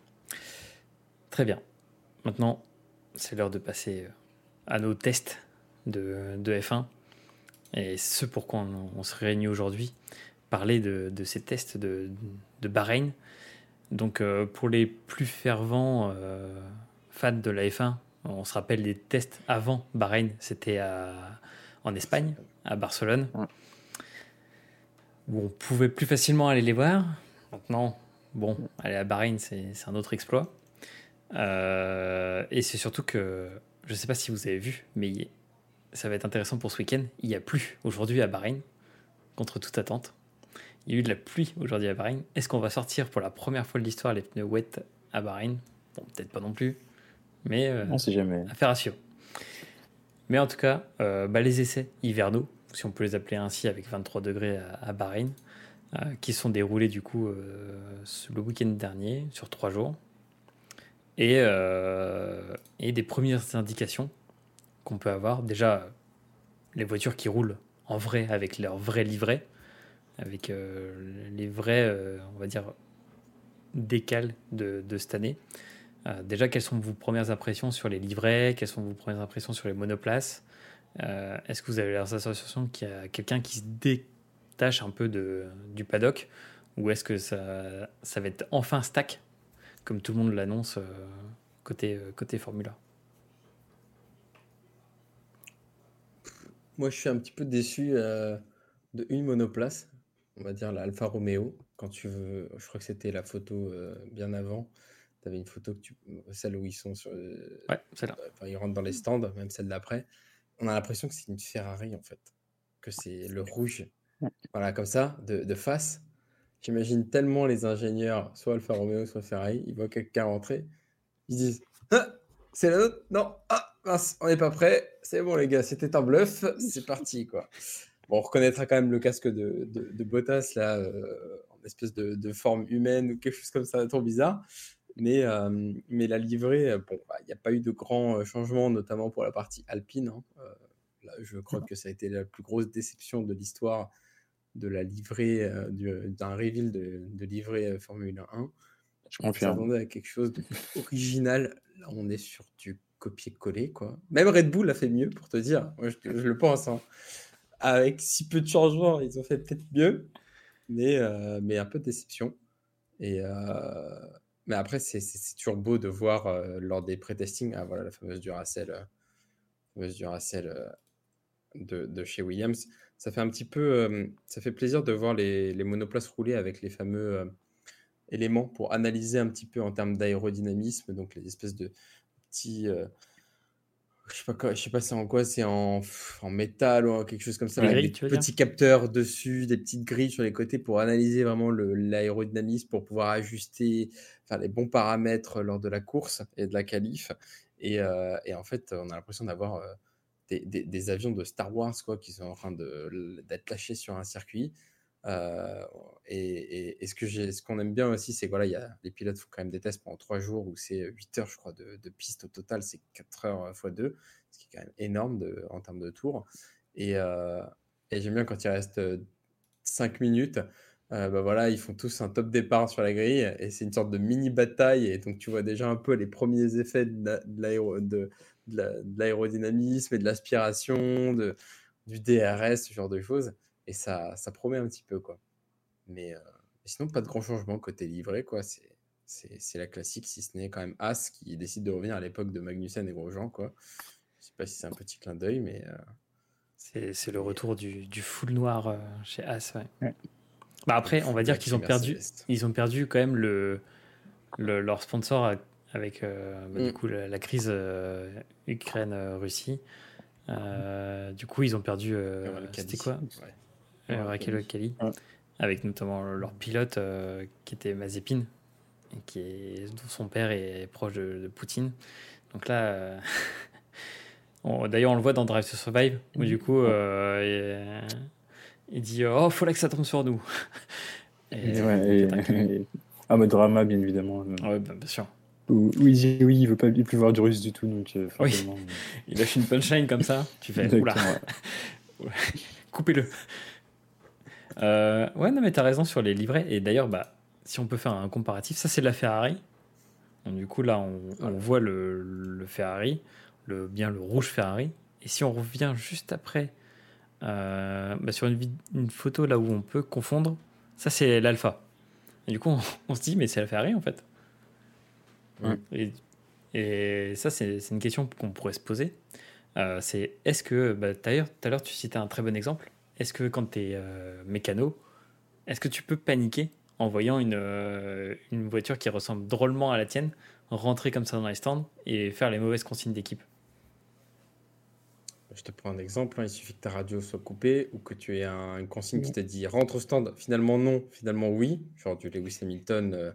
Très bien. Maintenant, c'est l'heure de passer euh, à nos tests de, de F1. Et ce pourquoi on, on se réunit aujourd'hui, parler de, de ces tests de, de Bahreïn. Donc, euh, pour les plus fervents euh, fans de la F1, on se rappelle les tests avant Bahreïn, c'était en Espagne, à Barcelone, où on pouvait plus facilement aller les voir. Maintenant, bon, aller à Bahreïn, c'est un autre exploit. Euh, et c'est surtout que, je ne sais pas si vous avez vu, mais ça va être intéressant pour ce week-end. Il n'y a plus aujourd'hui à Bahreïn, contre toute attente. Il y a eu de la pluie aujourd'hui à Bahreïn. Est-ce qu'on va sortir pour la première fois de l'histoire les pneus wet à Bahreïn? Bon, peut-être pas non plus, mais euh, On sait jamais. affaire à suivre. Mais en tout cas, euh, bah, les essais hivernaux, si on peut les appeler ainsi, avec 23 degrés à, à Bahreïn, euh, qui sont déroulés du coup euh, le week-end dernier, sur trois jours, et, euh, et des premières indications qu'on peut avoir. Déjà, les voitures qui roulent en vrai avec leur vrai livret, avec les vrais, on va dire, décales de, de cette année. Déjà, quelles sont vos premières impressions sur les livrets? Quelles sont vos premières impressions sur les monoplaces? Est-ce que vous avez la sensation qu'il y a quelqu'un qui se détache un peu de, du paddock Ou est-ce que ça, ça va être enfin stack comme tout le monde l'annonce côté, côté Formula? Moi, je suis un petit peu déçu de une monoplace, on va dire la Alfa Romeo. Quand tu veux, je crois que c'était la photo bien avant. Tu avais une photo, que tu, celle où ils sont sur. Ouais, celle-là. Enfin, ils rentrent dans les stands, même celle d'après. On a l'impression que c'est une Ferrari en fait, que c'est le rouge. Voilà, comme ça, de, de face. J'imagine tellement les ingénieurs, soit Alfa Romeo, soit Ferrari, ils voient quelqu'un rentrer, ils disent ah, C'est la nôtre? Non, ah, mince, on n'est pas prêt. C'est bon, les gars, c'était un bluff. C'est parti, quoi. Bon, on reconnaîtra quand même le casque de, de, de Bottas, là, euh, en espèce de, de, forme humaine ou quelque chose comme ça, trop bizarre. Mais, euh, mais la livrée, bon, bah, il n'y a pas eu de grands euh, changements, notamment pour la partie alpine. Hein. là, je crois que ça a été la plus grosse déception de l'histoire de la livrée, d'un reveal de, de livrée Formule 1. Je s'attendais à quelque chose d'original. *laughs* Là, on est sur du copier-coller, quoi. Même Red Bull a fait mieux, pour te dire. Moi, je, le pense. Hein. Avec si peu de changements, ils ont fait peut-être mieux, mais, mais un peu de déception. Et, mais après, c'est toujours beau de voir lors des pré-testings, ah, voilà la fameuse Duracell, fameuse Duracell de, de, chez Williams ça fait un petit peu, ça fait plaisir de voir les, les, monoplaces rouler avec les fameux éléments pour analyser un petit peu en termes d'aérodynamisme, donc les espèces de petits, je sais pas je sais pas c'est en quoi, c'est en, en, métal ou quelque chose comme ça, avec des petits capteurs dessus, des petites grilles sur les côtés pour analyser vraiment l'aérodynamisme, pour pouvoir ajuster, faire les bons paramètres lors de la course et de la qualif. Et, et en fait, on a l'impression d'avoir des, avions de Star Wars quoi, qui sont en train d'être lâchés sur un circuit. Euh, et, ce que j'ai, ce qu'on aime bien aussi, c'est que voilà, y a, les pilotes font quand même des tests pendant 3 jours où c'est 8 heures, je crois, de, de piste au total, c'est 4 heures x 2, ce qui est quand même énorme en termes de tours. Et, euh, et j'aime bien quand il reste 5 minutes, euh, bah voilà, ils font tous un top départ sur la grille et c'est une sorte de mini bataille. Et donc, tu vois déjà un peu les premiers effets de, de, de l'aérodynamisme et de l'aspiration, du DRS, ce genre de choses. Et ça, ça promet un petit peu, quoi. Mais, euh, sinon, pas de grand changement côté livré, quoi. C'est la classique, si ce n'est quand même As qui décide de revenir à l'époque de Magnussen et Grosjean, quoi. Je sais pas si c'est un petit clin d'œil, mais. Euh, c'est le retour du, du full noir euh, chez As, ouais. Bah après, on va dire qu'ils ont perdu, ils ont perdu quand même le, le leur sponsor avec euh, bah, du mm. coup la, crise euh, Ukraine-Russie. Euh, du coup, ils ont perdu. C'était quoi ouais. Raquel Kali. Avec notamment leur pilote qui était Mazepin, qui est, dont son père est proche de, Poutine. Donc là. *laughs* D'ailleurs, on le voit dans Drive to Survive, où du coup, il, dit Oh, faut là que ça tombe sur nous. *laughs* et, ouais, un mode drama, bien évidemment. Ah ouais, bah, bien sûr oui, il dit oui, il veut pas plus voir du russe du tout. Donc, euh, oui. Il lâche une punchline comme ça. Tu fais oula. *laughs* Coupez-le. Euh, ouais, non, mais t'as raison sur les livrets. Et d'ailleurs, bah, si on peut faire un comparatif, ça c'est de la Ferrari. Donc, du coup, là, on, voit le, le, Ferrari, le, bien le rouge Ferrari. Et si on revient juste après euh, bah, sur une, une, photo là où on peut confondre, ça c'est l'Alpha. Et du coup, on, on se dit, mais c'est la Ferrari en fait. Et, et, ça, c'est une question qu'on pourrait se poser. Euh, c'est est-ce que, bah, d'ailleurs, tout à l'heure, tu citais un très bon exemple. Est-ce que quand tu es euh, mécano, est-ce que tu peux paniquer en voyant une, euh, une voiture qui ressemble drôlement à la tienne rentrer comme ça dans les stands et faire les mauvaises consignes d'équipe? Je te prends un exemple, hein. il suffit que ta radio soit coupée ou que tu aies un, une consigne qui te dit rentre au stand. Finalement, non. Finalement, oui. Genre du Lewis Hamilton,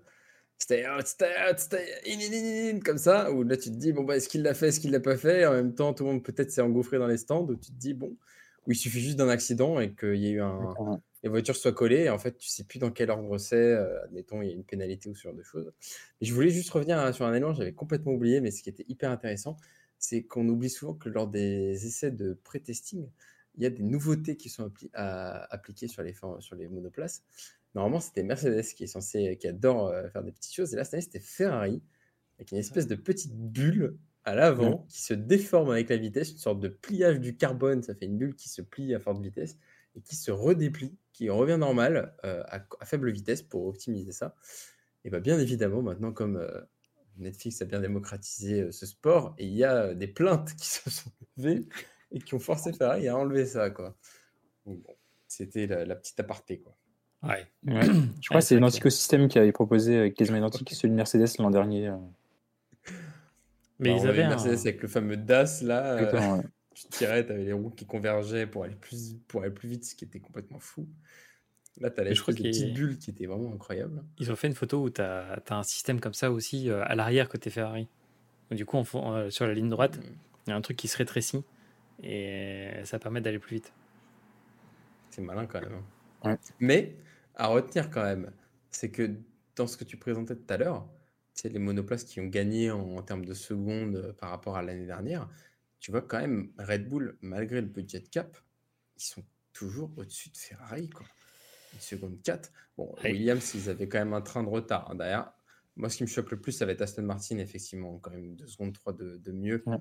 out, stay out, stay in, in, comme ça, où là tu te dis, bon, bah, est-ce qu'il l'a fait, est-ce qu'il l'a pas fait, et en même temps, tout le monde peut-être s'est engouffré dans les stands, où tu te dis, bon, où il suffit juste d'un accident et qu'il y ait eu un. Les voitures soient collées, et en fait, tu sais plus dans quel ordre c'est, euh, admettons, il y a une pénalité ou ce genre de choses. Mais je voulais juste revenir hein, sur un élément, j'avais complètement oublié, mais ce qui était hyper intéressant, c'est qu'on oublie souvent que lors des essais de pré-testing, il y a des nouveautés qui sont appliquées sur les, sur les monoplaces. Normalement, c'était Mercedes qui est censé, qui adore euh, faire des petites choses. Et là, cette année, c'était Ferrari, avec une espèce de petite bulle à l'avant qui se déforme avec la vitesse, une sorte de pliage du carbone. Ça fait une bulle qui se plie à forte vitesse et qui se redéplie, qui revient normal euh, à, faible vitesse pour optimiser ça. Et bah, bien évidemment, maintenant, comme euh, Netflix a bien démocratisé euh, ce sport, et il y a des plaintes qui *laughs* se sont levées et qui ont forcé Ferrari à enlever ça, quoi. Bon, c'était la, la petite aparté, quoi. Ouais. Ouais. Je crois Ouais, que c'est System qui avait proposé euh, quasiment identique celui de Mercedes l'an dernier. euh. Mais Bah, ils avaient un... Mercedes avec le fameux DAS, là. euh, ouais. *laughs* tu tirais, tu avais les roues qui convergeaient pour aller plus, pour aller plus vite, ce qui était complètement fou. Là, tu as Mais je crois l'espèce de qu'il- petite bulle qui était vraiment incroyable. Ils ont fait une photo où tu as, un système comme ça aussi euh, à l'arrière côté Ferrari. Du coup, on sur la ligne droite, il y a un truc qui se rétrécit et ça permet d'aller plus vite. C'est malin quand même. hein. Ouais. Mais à retenir quand même, c'est que dans ce que tu présentais tout à l'heure, c'est les monoplaces qui ont gagné en, en termes de secondes euh, par rapport à l'année dernière. Tu vois quand même Red Bull, malgré le budget cap, ils sont toujours au-dessus de Ferrari. Quoi. Une seconde 4. Bon, Ouais. Williams, ils avaient quand même un train de retard hein, derrière. Moi, ce qui me choque le plus, ça va être Aston Martin, effectivement, quand même deux secondes 3 de, de mieux. Ouais.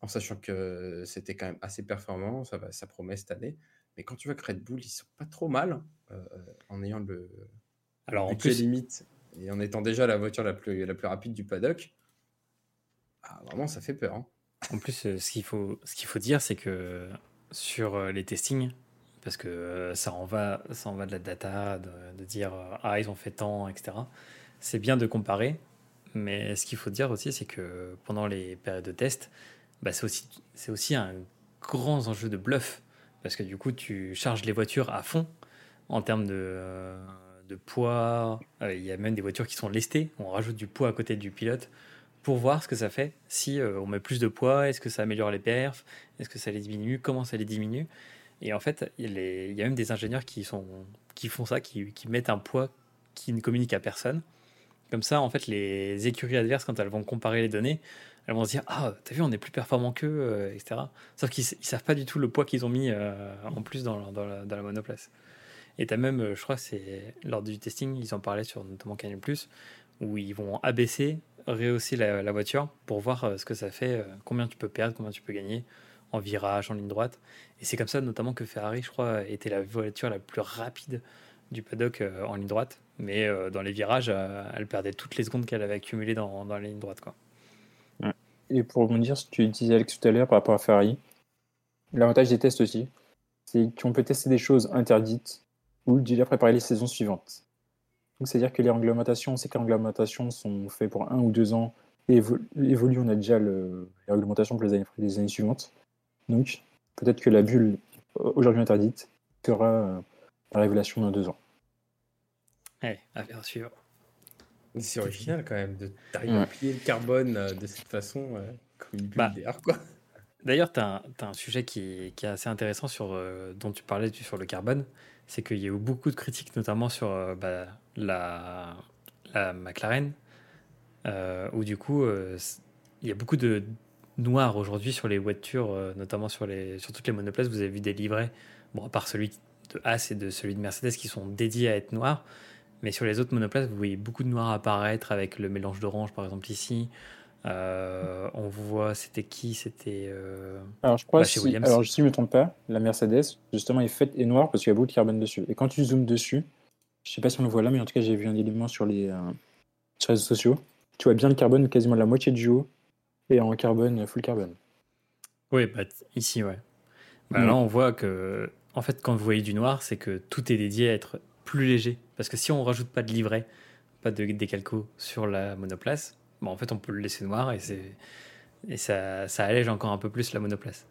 En sachant que c'était quand même assez performant, ça, va, ça promet cette année. Mais quand tu vois que Red Bull, ils sont pas trop mal en ayant le Alors en plus, limite et en étant déjà la voiture la plus, la plus rapide du paddock, ah, vraiment, ça fait peur. hein. En plus, euh, ce qu'il faut, ce qu'il faut dire, c'est que sur euh, les testings, parce que euh, ça en va, ça en va de la data, de, de dire euh, ah ils ont fait tant, etc. C'est bien de comparer, mais ce qu'il faut dire aussi, c'est que pendant les périodes de test, bah, c'est aussi, c'est aussi un grand enjeu de bluff, parce que du coup tu charges les voitures à fond en termes de, euh, poids. Euh, Il y a même des voitures qui sont lestées, on rajoute du poids à côté du pilote pour voir ce que ça fait. Si euh, on met plus de poids, est-ce que ça améliore les perfs? Est-ce que ça les diminue? Comment ça les diminue? Et en fait, il y, a même des ingénieurs qui, font ça, qui, mettent un poids qui ne communique à personne. Comme ça, en fait, les écuries adverses, quand elles vont comparer les données, elles vont se dire Ah, t'as vu, on est plus performant qu'eux, etc. Sauf qu'ils ne savent pas du tout le poids qu'ils ont mis en plus dans la monoplace. Et t'as même, euh, je crois, c'est lors du testing, ils en parlaient sur notamment Canal où ils vont abaisser, rehausser la, voiture pour voir euh, ce que ça fait, euh, combien tu peux perdre, combien tu peux gagner en virage, en ligne droite. Et c'est comme ça notamment que Ferrari, je crois, était la voiture la plus rapide du paddock en ligne droite. Mais dans les virages, elle perdait toutes les secondes qu'elle avait accumulées dans, dans la ligne droite. Quoi. Et pour rebondir ce que tu disais Alex tout à l'heure par rapport à Ferrari, l'avantage des tests aussi, c'est qu'on peut tester des choses interdites ou déjà préparer les saisons suivantes. Donc c'est-à-dire que les réglementations, on sait que les réglementations sont faites pour un ou deux ans et évo- évoluent, on a déjà le- les réglementations pour les années, les années suivantes. Donc peut-être que la bulle euh, aujourd'hui interdite sera euh, la révélation dans deux ans. Allez, affaire à suivre. C'est original quand même de- d'arriver à Ouais. plier le carbone euh, de cette façon, euh, comme une bulle Bah. d'air. Quoi. D'ailleurs, tu as, un sujet qui, est assez intéressant sur, euh, dont tu parlais sur le carbone. C'est qu'il y a eu beaucoup de critiques, notamment sur euh, bah, la, la McLaren, euh, où du coup, il y a beaucoup de noir aujourd'hui sur les voitures, notamment sur toutes les monoplaces. Vous avez vu des livrets, bon, à part celui de Haas et de celui de Mercedes qui sont dédiés à être noirs. Mais sur les autres monoplaces, vous voyez beaucoup de noir apparaître avec le mélange d'orange, par exemple, ici. Euh, on voit, c'était qui? C'était. euh, Alors je crois, Bah, si, alors si je ne me trompe pas, la Mercedes, justement, est faite et noire parce qu'il y a beaucoup de carbone dessus. Et quand tu zoomes dessus, je sais pas si on le voit là, mais en tout cas, j'ai vu un élément sur les, euh, sur les réseaux sociaux. Tu vois bien le carbone quasiment la moitié du haut et en carbone, full carbone. Oui, bah, ici, ouais. Bah. Là, on voit que, en fait, quand vous voyez du noir, c'est que tout est dédié à être plus léger. Parce que si on rajoute pas de livret, pas de décalco sur la monoplace, bah, en fait, on peut le laisser noir et, c'est, et ça, ça allège encore un peu plus la monoplace.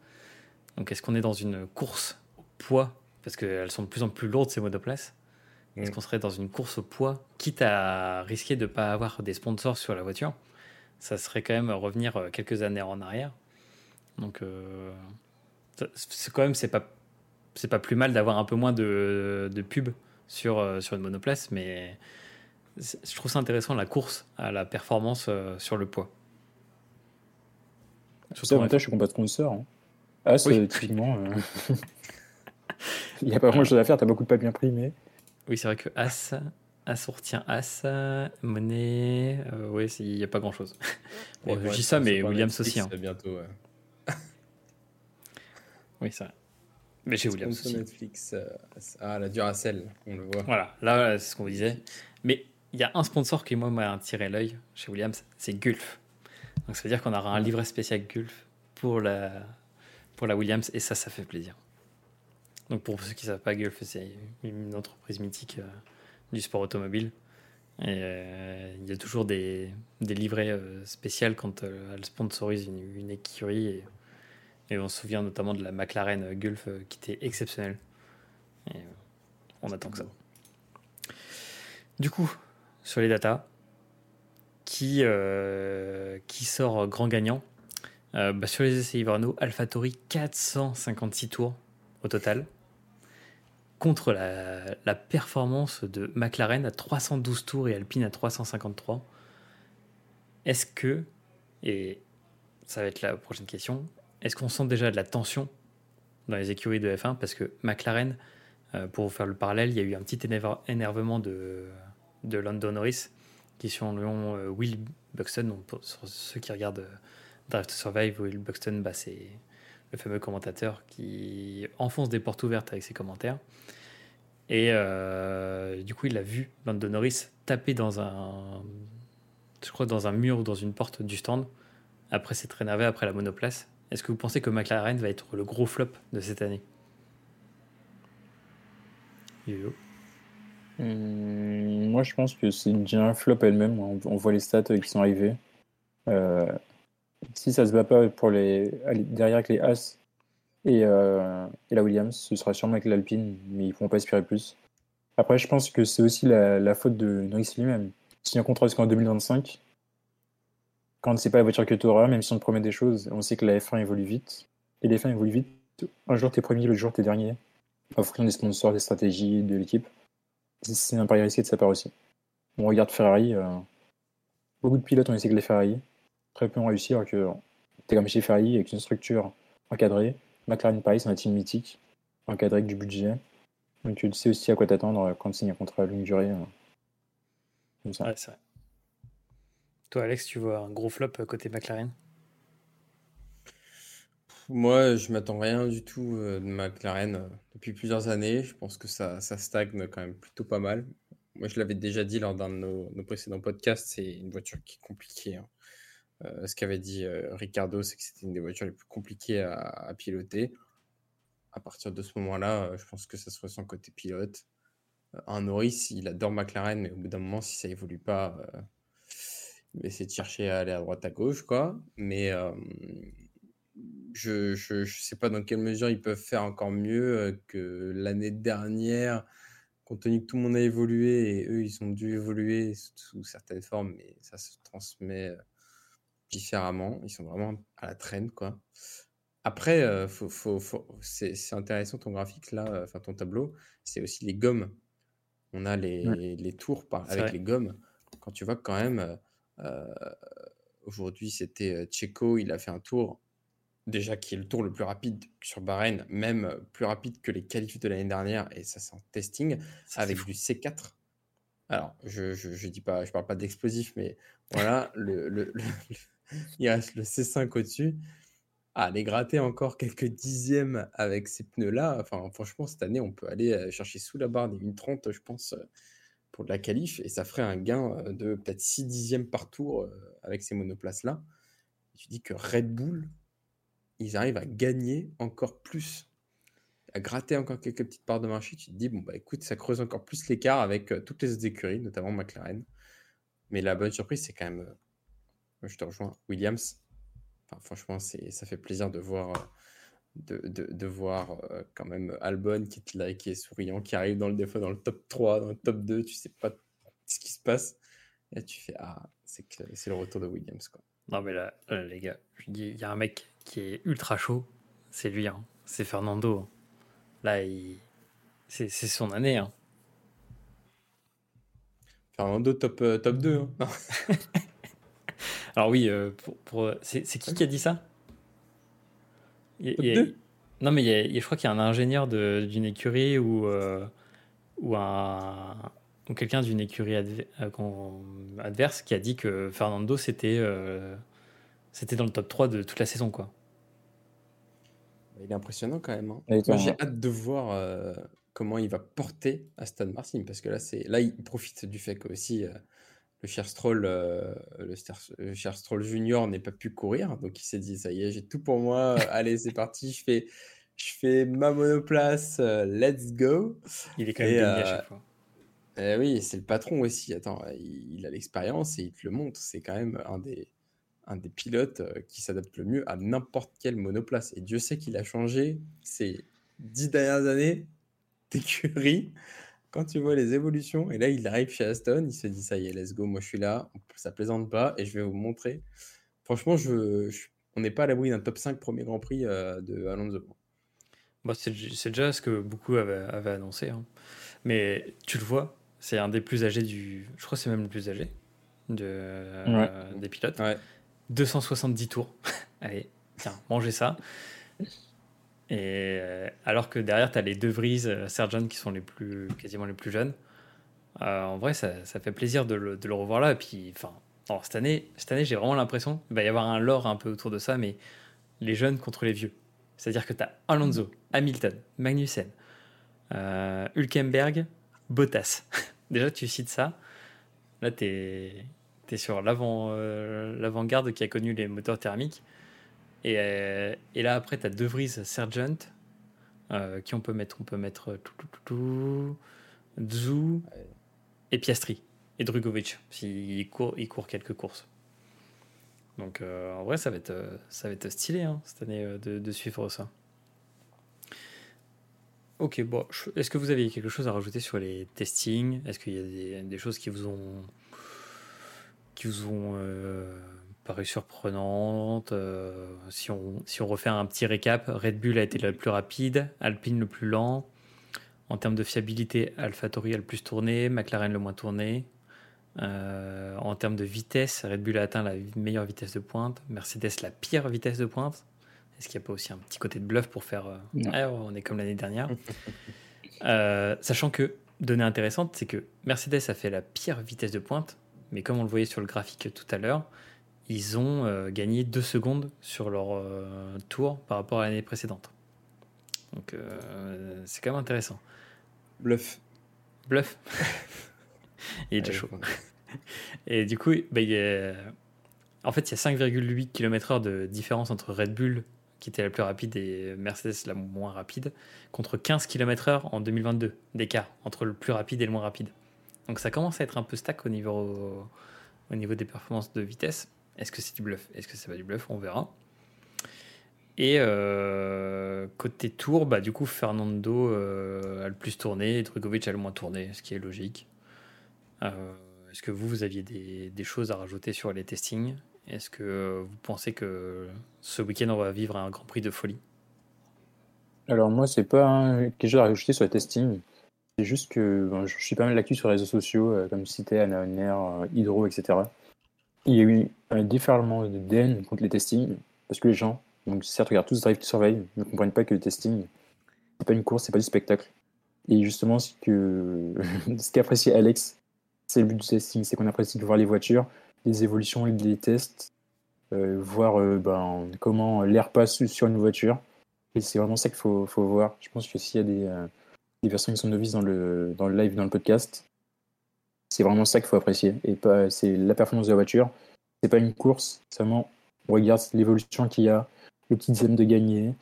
Donc, est-ce qu'on est dans une course au poids? Parce qu'elles sont de plus en plus lourdes, ces monoplaces. Est-ce Mm. qu'on serait dans une course au poids, quitte à risquer de ne pas avoir des sponsors sur la voiture? Ça serait quand même revenir euh, quelques années en arrière. Donc, euh, c'est quand même, c'est pas, c'est pas plus mal d'avoir un peu moins de, de pub sur, euh, sur une monoplace, mais je trouve ça intéressant la course à la performance euh, sur le poids. Surtout en l'avantage, c'est qu'on pas de sponsor. Hein. Ah, Oui. typiquement. euh, *laughs* Il n'y a pas grand chose à faire, tu as beaucoup de papier imprimé. Oui, c'est vrai que As, As on retient As, monnaie, euh, oui, il n'y a pas grand chose. *laughs* Et je dis ça, mais Williams aussi. hein. Bientôt, ouais. *laughs* Oui, c'est vrai. Mais chez Williams aussi. Netflix. euh, ah, la Duracell, on le voit. Voilà, là, c'est ce qu'on vous disait. Mais il y a un sponsor qui, moi, m'a attiré l'œil chez Williams, c'est Gulf. Donc ça veut dire qu'on aura un livret spécial Gulf pour la, pour la Williams, et ça, ça fait plaisir. Donc pour ceux qui ne savent pas, Gulf, c'est une entreprise mythique euh, du sport automobile. Et euh, il y a toujours des, des livrets euh, spéciaux quand euh, elle sponsorise une, une écurie. Et, et on se souvient notamment de la McLaren Gulf qui était exceptionnelle. Et, on attend que ça. Du coup, sur les datas, qui, euh, sort grand gagnant Euh, bah, Sur les essais hivernaux, AlphaTauri 456 tours au total contre la, performance de McLaren à 312 tours et Alpine à 353. Est-ce que, et ça va être la prochaine question, est-ce qu'on sent déjà de la tension dans les écuries de F1 Parce que McLaren, euh, pour faire le parallèle, il y a eu un petit énerve- énervement de, de Lando Norris qui, selon euh, Will Buxton, donc pour ceux qui regardent euh, Drive to Survive, Will Buxton, bah, c'est le fameux commentateur qui enfonce des portes ouvertes avec ses commentaires. Et euh, du coup, il a vu Lando Norris taper dans un, mur ou dans une porte du stand. Après s'être énervé après la monoplace. Est-ce que vous pensez que McLaren va être le gros flop de cette année? Yo-yo. Hum, moi, je pense que c'est déjà un flop elle-même. On, voit les stats qui sont arrivés. Euh, si ça se bat pas pour les, derrière avec les As et, euh, et la Williams, ce sera sûrement avec l'Alpine, mais ils pourront pas aspirer plus. Après, je pense que c'est aussi la, faute de Norris lui-même. Si un contrat jusqu'en 2025, quand c'est pas la voiture que tu auras, même si on te promet des choses, on sait que la F1 évolue vite. Et les F1 évoluent vite. Un jour t'es premier, l'autre jour t'es dernier. En fonction des sponsors, des stratégies, de l'équipe. C'est un pari risqué de sa part aussi. On regarde Ferrari, euh, beaucoup de pilotes ont essayé que les Ferrari. Très peu ont réussi, alors que t'es comme chez Ferrari avec une structure encadrée. McLaren pareil, c'est un team mythique, encadré avec du budget. Donc tu sais aussi à quoi t'attendre quand tu signes un contrat à longue durée. euh, comme ça. Ouais, c'est vrai. Toi, Alex, tu vois un gros flop côté McLaren? Moi, je m'attends rien du tout euh, de McLaren euh, depuis plusieurs années. Je pense que ça, ça stagne quand même plutôt pas mal. Moi, je l'avais déjà dit lors d'un de nos, précédents podcasts, c'est une voiture qui est compliquée. hein. Euh, ce qu'avait dit Ricardo, c'est que c'était une des voitures les plus compliquées à, piloter. À partir de ce moment-là, je pense que ça se ressent côté pilote. Un Norris, il adore McLaren, mais au bout d'un moment, si ça évolue pas, il va essayer de chercher à aller à droite à gauche, quoi. Mais je, je, je sais pas dans quelle mesure ils peuvent faire encore mieux euh, que l'année dernière, compte tenu que tout le monde a évolué et eux, ils ont dû évoluer sous, certaines formes, mais ça se transmet euh, différemment. Ils sont vraiment à la traîne, quoi. Après, euh, faut, faut, faut- c'est intéressant ton graphique là, enfin ton tableau, c'est aussi les gommes. On a les, Ouais. les tours par, avec vrai. les gommes. Quand tu vois quand même, euh, aujourd'hui c'était Checo, il a fait un tour, déjà qui est le tour le plus rapide sur Bahreïn, même euh, plus rapide que les qualifs de l'année dernière, et ça c'est en testing, Ça, avec du C4. Alors, je, je, je dis pas, je parle pas d'explosif, mais voilà, *laughs* le, le, le- il reste le C5 au-dessus. Ah, aller gratter encore quelques dixièmes avec ces pneus-là, enfin, franchement, cette année, on peut aller euh, chercher sous la barre des 1,30, je pense, euh, pour de la qualif, et ça ferait un gain de peut-être 6 dixièmes par tour avec ces monoplaces-là. Tu dis que Red Bull, ils arrivent à gagner encore plus, à gratter encore quelques petites parts de marché. Tu te dis, bon, bah écoute, ça creuse encore plus l'écart avec euh, toutes les autres écuries, notamment McLaren. Mais la bonne surprise, c'est quand même, euh, je te rejoins, Williams. Enfin, franchement, ça fait plaisir de voir, euh, de, de, de voir euh, quand même Albon qui qui est souriant, qui arrive dans le, fois dans le top 3, dans le top 2, tu sais pas ce qui se passe. Et tu fais, ah, c'est le retour de Williams, quoi. Non, mais là, là, les gars, il y a un mec qui est ultra chaud, c'est lui, hein. c'est Fernando. Là, il... c'est son année. Hein. Fernando, top, euh, top 2. hein. *laughs* Alors, oui, euh, pour, pour- c'est qui qui a dit ça? Il Top il a- Non, mais il a- je crois qu'il y a un ingénieur de- d'une écurie ou, euh, ou, un, ou quelqu'un d'une écurie adverse qui a dit que Fernando, c'était c'était dans le top 3 de toute la saison. quoi. Il est impressionnant quand même. hein. Moi, j'ai hâte de voir euh, comment il va porter Aston Martin parce que là, c'est là, il profite du fait que aussi euh, le cher Stroll, euh, le, cher, le cher Stroll Junior n'ait pas pu courir, donc il s'est dit ça y est, j'ai tout pour moi. *laughs* Allez, c'est parti, je fais, je fais ma monoplace, euh, let's go. Il est quand même Et, à chaque fois. Eh oui, c'est le patron aussi. Attends, il, il a l'expérience et il te le montre. C'est quand même un des, un des pilotes euh, qui s'adapte le mieux à n'importe quelle monoplace. Et Dieu sait qu'il a changé ces dix dernières années d'écurie. Quand tu vois les évolutions, et là il arrive chez Aston, il se dit ça y est, let's go, moi je suis là, ça plaisante pas et je vais vous montrer. Franchement, je, je- on n'est pas à l'abri d'un top 5 premier Grand Prix euh, de Alonso. Bon, c'est c'est déjà ce que beaucoup avaient, avaient annoncé. hein. Mais tu le vois, c'est un des plus âgés du. Je crois que c'est même le plus âgé de, euh, des pilotes. Ouais. 270 tours. *laughs* Allez, tiens, mangez ça. Et euh, alors que derrière, tu as les deux Vries, euh, Sergeant qui sont les plus, quasiment les plus jeunes. Euh, en vrai, ça, ça fait plaisir de le, de le revoir là. Et puis, enfin, cette année, cette année j'ai vraiment l'impression qu'il va y avoir un lore un peu autour de ça, mais les jeunes contre les vieux. C'est-à-dire que tu as Alonso, Hamilton, Magnussen, Hülkenberg, Bottas. *laughs* Déjà, tu cites ça. Là, tu es, sur euh, l'avant-garde qui a connu les moteurs thermiques. Et, euh, et là, après, tu as De Vries, Sergeant, euh, qui on peut mettre On peut mettre tout, tout, tout, tout, Zhou et Piastri. Et Drugovic, s'il court, il court quelques courses. Donc, euh, en vrai, ça va être, ça va être stylé hein, cette année de, de suivre ça. Ok, bon, est-ce que vous avez quelque chose à rajouter sur les testings? Est-ce qu'il y a des, des choses qui vous ont, qui vous ont euh, paru surprenantes Euh, si, on, si on refait un petit récap, Red Bull a été le plus rapide, Alpine le plus lent. En termes de fiabilité, AlphaTauri a le plus tourné, McLaren le moins tourné. Euh, en termes de vitesse, Red Bull a atteint la meilleure vitesse de pointe, Mercedes la pire vitesse de pointe. Est-ce qu'il n'y a pas aussi un petit côté de bluff pour faire euh. Ah, on est comme l'année dernière Euh, Sachant que, donnée intéressante, c'est que Mercedes a fait la pire vitesse de pointe, mais comme on le voyait sur le graphique tout à l'heure, ils ont euh, gagné 2 secondes sur leur euh, tour par rapport à l'année précédente. Donc euh, c'est quand même intéressant. Bluff. Bluff *laughs* Il est déjà chaud. *laughs* Et du coup, bah, il y a- en fait, il y a 5,8 km/h de différence entre Red Bull, qui était la plus rapide, et Mercedes, la moins rapide, contre 15 km/h en 2022 d'écart entre le plus rapide et le moins rapide. Donc ça commence à être un peu stack au niveau, au niveau des performances de vitesse. Est-ce que c'est du bluff? Est-ce que c'est pas du bluff? On verra. Et euh, côté tour, bah, du coup, Fernando euh, a le plus tourné, et Drugovic a le moins tourné, ce qui est logique. Euh, Est-ce que vous, vous aviez des, choses à rajouter sur les testings? Est-ce que vous pensez que ce week-end, on va vivre un Grand Prix de folie? Alors moi, c'est pas un- quelque chose à rajouter sur le testing. C'est juste que je suis pas mal d'actu sur les réseaux sociaux, euh, comme cité Honner, euh, Hydro, etc. Il y a eu un déferlement de haine contre les testings, parce que les gens, donc certes, regardent tous Drive to ne comprennent pas que le testing, c'est pas une course, c'est pas du spectacle. Et justement, ce que *laughs* ce qu'apprécie Alex, c'est le but du testing, c'est qu'on apprécie de voir les voitures, les évolutions, les tests, euh, voir euh, ben, comment l'air passe sur une voiture. Et c'est vraiment ça qu'il faut, faut voir. Je pense que s'il y a des, des personnes qui sont novices dans le, dans le live, dans le podcast, c'est vraiment ça qu'il faut apprécier. Et c'est la performance de la voiture. C'est pas une course, vraiment, on regarde l'évolution qu'il y a, le petit dixième de gagner,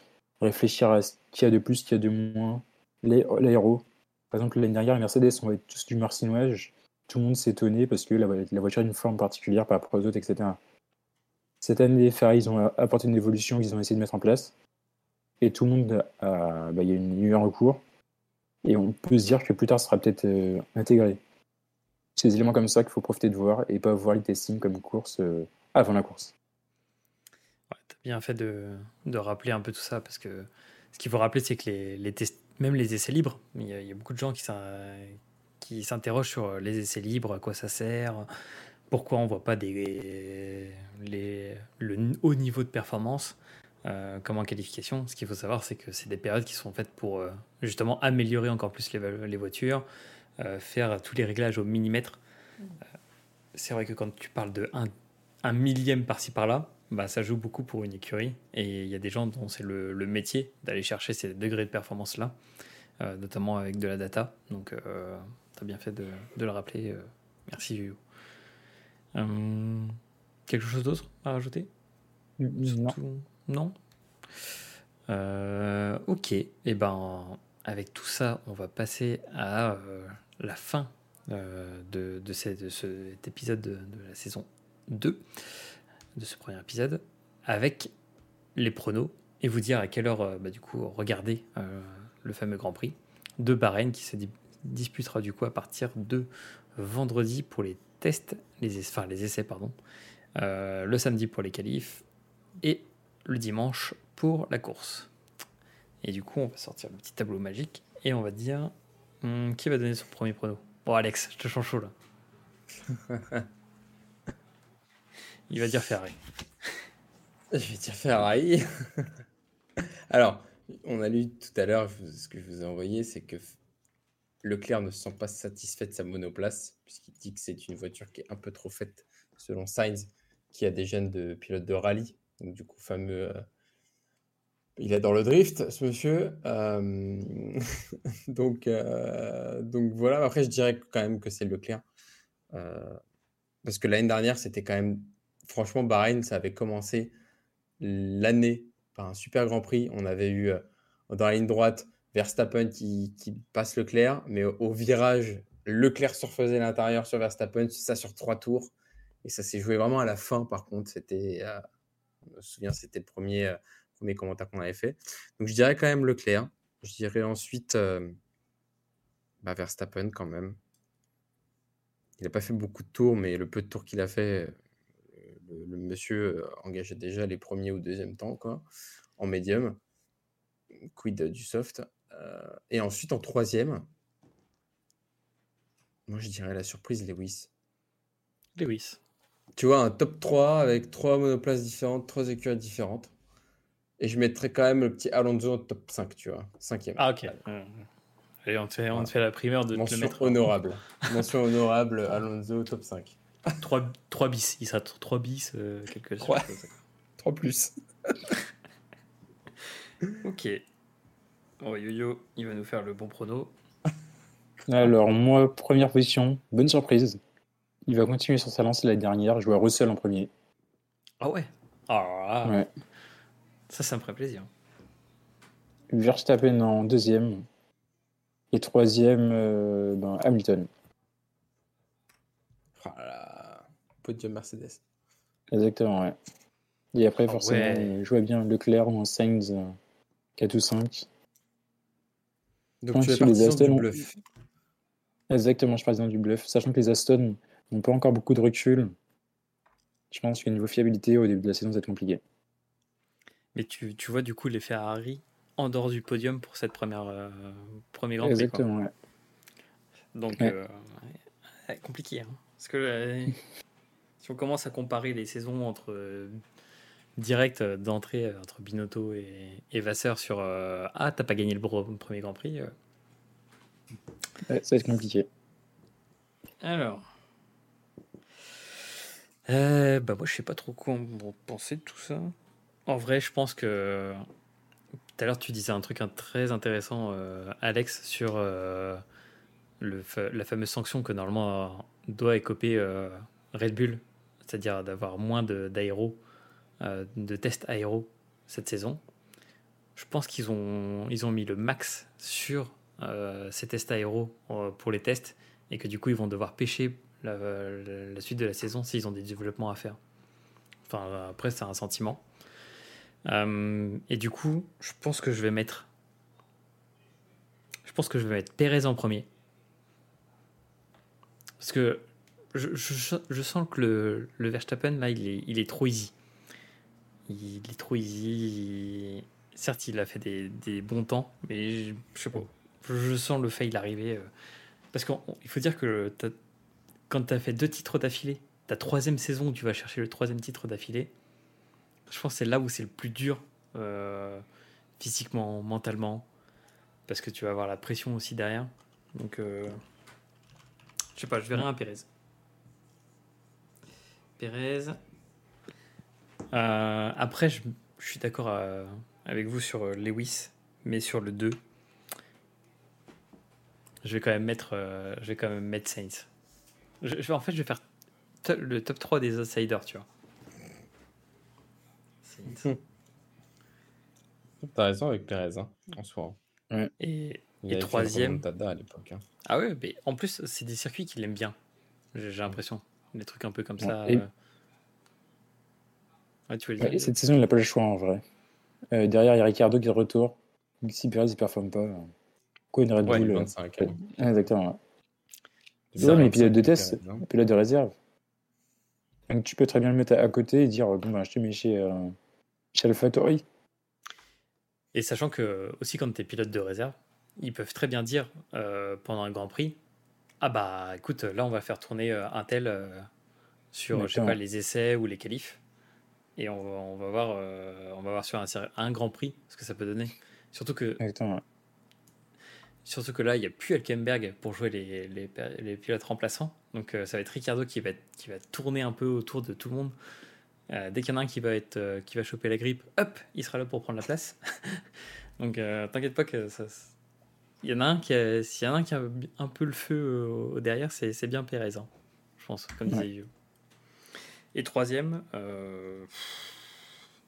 réfléchir à ce qu'il y a de plus, ce qu'il y a de moins, l'aéro. Par exemple, l'année dernière, les Mercedes, on avait tous du marcinouage. Tout le monde s'étonnait parce que la, voiture a une forme particulière par rapport aux autres, etc. Cette année, Ferrari, ils ont apporté une évolution qu'ils ont essayé de mettre en place. Et tout le monde a. bah, Il y a une- eu un recours. Et on peut se dire que plus tard, ça sera peut-être euh, intégré. C'est des éléments comme ça qu'il faut profiter de voir et pas voir les testings comme course euh, avant la course. Ouais, T'as bien fait de, de rappeler un peu tout ça parce que ce qu'il faut rappeler, c'est que les, les tests, même les essais libres, il y, a, beaucoup de gens qui qui s'interrogent sur les essais libres, à quoi ça sert, pourquoi on voit pas les, le haut niveau de performance euh, comme en qualification. Ce qu'il faut savoir, c'est que c'est des périodes qui sont faites pour euh, justement améliorer encore plus les, voitures, euh, faire tous les réglages au millimètre. C'est vrai que quand tu parles de un, un millième par-ci par-là, bah, ça joue beaucoup pour une écurie. Et il y a des gens dont c'est le, le métier d'aller chercher ces degrés de performance-là, notamment avec de la data. Donc, tu as bien fait de, de le rappeler. merci. Euh, quelque chose d'autre à rajouter? Non. Tout- Non Euh, Ok. Et ben, avec tout ça, on va passer à euh, la fin euh, de, cet épisode de, la saison 2, de ce premier épisode, avec les pronos et vous dire à quelle heure, bah, du coup, regarder euh, le fameux Grand Prix de Bahreïn qui se di- disputera du coup à partir de vendredi pour les tests, les, es- enfin, les essais, pardon, le samedi pour les qualifs et le dimanche pour la course. Et du coup, on va sortir le petit tableau magique et on va dire hum, qui va donner son premier prono? Bon, Alex, je te change chaud là. *laughs* Il va dire Ferrari. Je vais dire Ferrari. *laughs* Alors, on a lu tout à l'heure, ce que je vous ai envoyé, c'est que Leclerc ne se sent pas satisfait de sa monoplace, puisqu'il dit que c'est une voiture qui est un peu trop faite, selon Sainz, qui a des gènes de pilote de rallye. Du coup, fameux. euh, Il adore le drift, ce monsieur. Euh, *laughs* donc, euh, donc voilà, après, je dirais quand même que c'est Leclerc. Parce que l'année dernière, c'était quand même. Franchement, Bahreïn, ça avait commencé l'année par un super Grand Prix. On avait eu dans la ligne droite Verstappen qui, passe Leclerc, mais au, virage, Leclerc surfaisait l'intérieur sur Verstappen, ça sur trois tours. Et ça s'est joué vraiment à la fin, par contre. C'était, je me souviens, c'était le premier, euh, premier commentaire qu'on avait fait. Donc je dirais quand même Leclerc. Je dirais ensuite euh, bah, Verstappen quand même. Il n'a pas fait beaucoup de tours, mais le peu de tours qu'il a fait, euh, le, monsieur engageait déjà les premiers ou deuxième temps, quoi, en médium. Quid du soft. Et ensuite, en troisième, moi je dirais la surprise Lewis. Lewis. Tu vois, un top 3 avec trois monoplaces différentes, trois écuries différentes. Et je mettrais quand même le petit Alonso en top 5, tu vois. Cinquième. Ah, ok. Et on te fait, on te fait la primeur de te le Mention mettre. honorable. *laughs* Mention honorable, Alonso top 5. 3, 3 bis. Il sera 3 bis, euh, quelque chose. Ouais. 3 *laughs* plus. *laughs* Ok. Oh, Yo-Yo, il va nous faire le bon prono. Alors, moi, première position, bonne surprise. Il va continuer sur sa lancée la dernière, jouer à Russell en premier. Ah ouais Ah, là, Ouais. ça, ça me ferait plaisir. Verstappen en deuxième. Et troisième, euh, ben, Hamilton. Ah là. Podium Mercedes. Exactement, ouais. Et après, Ah forcément, ouais. il jouait bien Leclerc ou un Sainz euh, 4 ou 5. Donc Ouais, tu es partisan Aston, du bluff. Exactement, je passe dans du bluff. Sachant que les Aston n'ont pas encore beaucoup de recul. Je pense que niveau fiabilité, au début de la saison, ça va être compliqué. Mais tu, tu vois du coup les Ferrari en dehors du podium pour cette première euh, premier Grand Prix. quoi. Exactement, ouais. Donc, Ouais. euh, ouais, compliqué. hein. Parce que euh, si on commence à comparer les saisons entre euh, direct d'entrée entre Binotto et, et Vasseur sur Ah, t'as pas gagné le premier Grand Prix. ça va être compliqué. Alors. Euh, bah, moi, je sais pas trop quoi en penser de tout ça. En vrai, je pense que. Tout à l'heure, tu disais un truc très intéressant, euh, Alex, sur euh, le, la fameuse sanction que normalement euh, doit écoper Red Bull, c'est-à-dire d'avoir moins de- d'aéro, euh, de tests aéro cette saison. Je pense qu'ils ont, ils ont mis le max sur ces tests aéro pour les tests et que du coup ils vont devoir pêcher la, suite de la saison s'ils ont des développements à faire. Enfin, après, c'est un sentiment. Euh, et du coup, je pense que je vais mettre. Je pense que je vais mettre Pérez en premier. Parce que je, je- je sens que le, le Verstappen, là, il est, il est trop easy. Il est trop easy. Certes, il a fait des, des bons temps, mais je, je sais pas. Je, sens le fail arriver. euh, parce qu'il faut dire que quand tu as fait deux titres d'affilée, ta troisième saison où tu vas chercher le troisième titre d'affilée, je pense que c'est là où c'est le plus dur, euh, physiquement, mentalement, parce que tu vas avoir la pression aussi derrière. Donc, euh, je sais pas, je verrai un Pérez. Pérez. Euh, après, je, je suis d'accord euh, avec vous sur Lewis, mais sur le 2, je vais quand même mettre, je vais quand même mettre Saints. Je, je vais- en fait, je vais faire to- le top 3 des outsiders, tu vois. Saints. T'as raison avec Perez, hein, en soi. Et, Il Et troisième. remontada à l'époque. hein. ah ouais, mais en plus, c'est des circuits qu'il aime bien. J'ai l'impression. Des trucs un peu comme ça. Et- euh. Ouais, tu veux le Ouais, dire? et cette saison, il n'a pas le choix en vrai. Euh, derrière, il y a Ricardo qui est de retour. Si Perez ne performe pas, euh, quoi une Red Ouais, Bull le euh, 25. ouais. Ah, Exactement. Ça, mais 25, pilote de test, pilote de réserve. Donc tu peux très bien le mettre à, côté et dire bon, bah, je te mets chez, euh, chez AlphaTauri. Et sachant que, aussi, quand tu es pilote de réserve, ils peuvent très bien dire euh, pendant un Grand Prix Ah bah écoute, là on va faire tourner euh, un tel euh, sur, je sais pas, les essais ou les qualifs. Et on va, on va, voir, on va voir sur un, Grand Prix ce que ça peut donner. Surtout que, Exactement. Surtout que là, il n'y a plus Elkenberg pour jouer les, les, les pilotes remplaçants. Donc euh, ça va être Ricardo qui va, être- qui va tourner un peu autour de tout le monde. Euh, dès qu'il y en a un qui va, être, euh, qui va choper la grippe, hop, il sera là pour prendre la place. *laughs* Donc t'inquiète pas que ça. Il y en a un qui a, s'il y en a un qui a un peu le feu au derrière, c'est, c'est bien Pérez, hein, je pense, comme disait Ouais. Yves. Et troisième,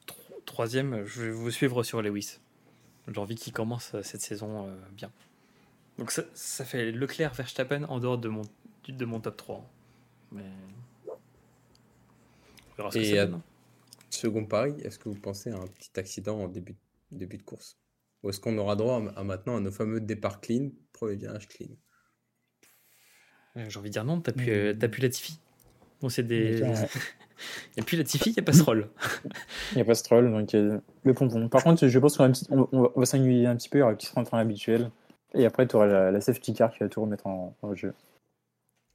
tro- troisième, je vais vous suivre sur Lewis. J'ai envie qu'il commence cette saison bien. Donc ça, ça fait Leclerc Verstappen en dehors de mon, de mon top 3. Mais... On verra ce que Et, ça euh, donne, hein. Second pari, est-ce que vous pensez à un petit accident en début, début de course? Ou est-ce qu'on aura droit à, à maintenant à nos fameux départs clean, premier virage clean? Euh, J'ai envie de dire non, t'as plus, Mm. euh, t'as Latifi. Bon, c'est des. *laughs* Il n'y a plus Latifi, il n'y a pas Stroll. *laughs* Il n'y a pas ce troll, donc euh, le pompon. Par contre, je pense qu'on va, un petit- on, on va, on va s'ennuyer un petit peu, il y aura un petit rentrant habituel. Et après, tu auras la, safety car qui va tout remettre en, jeu.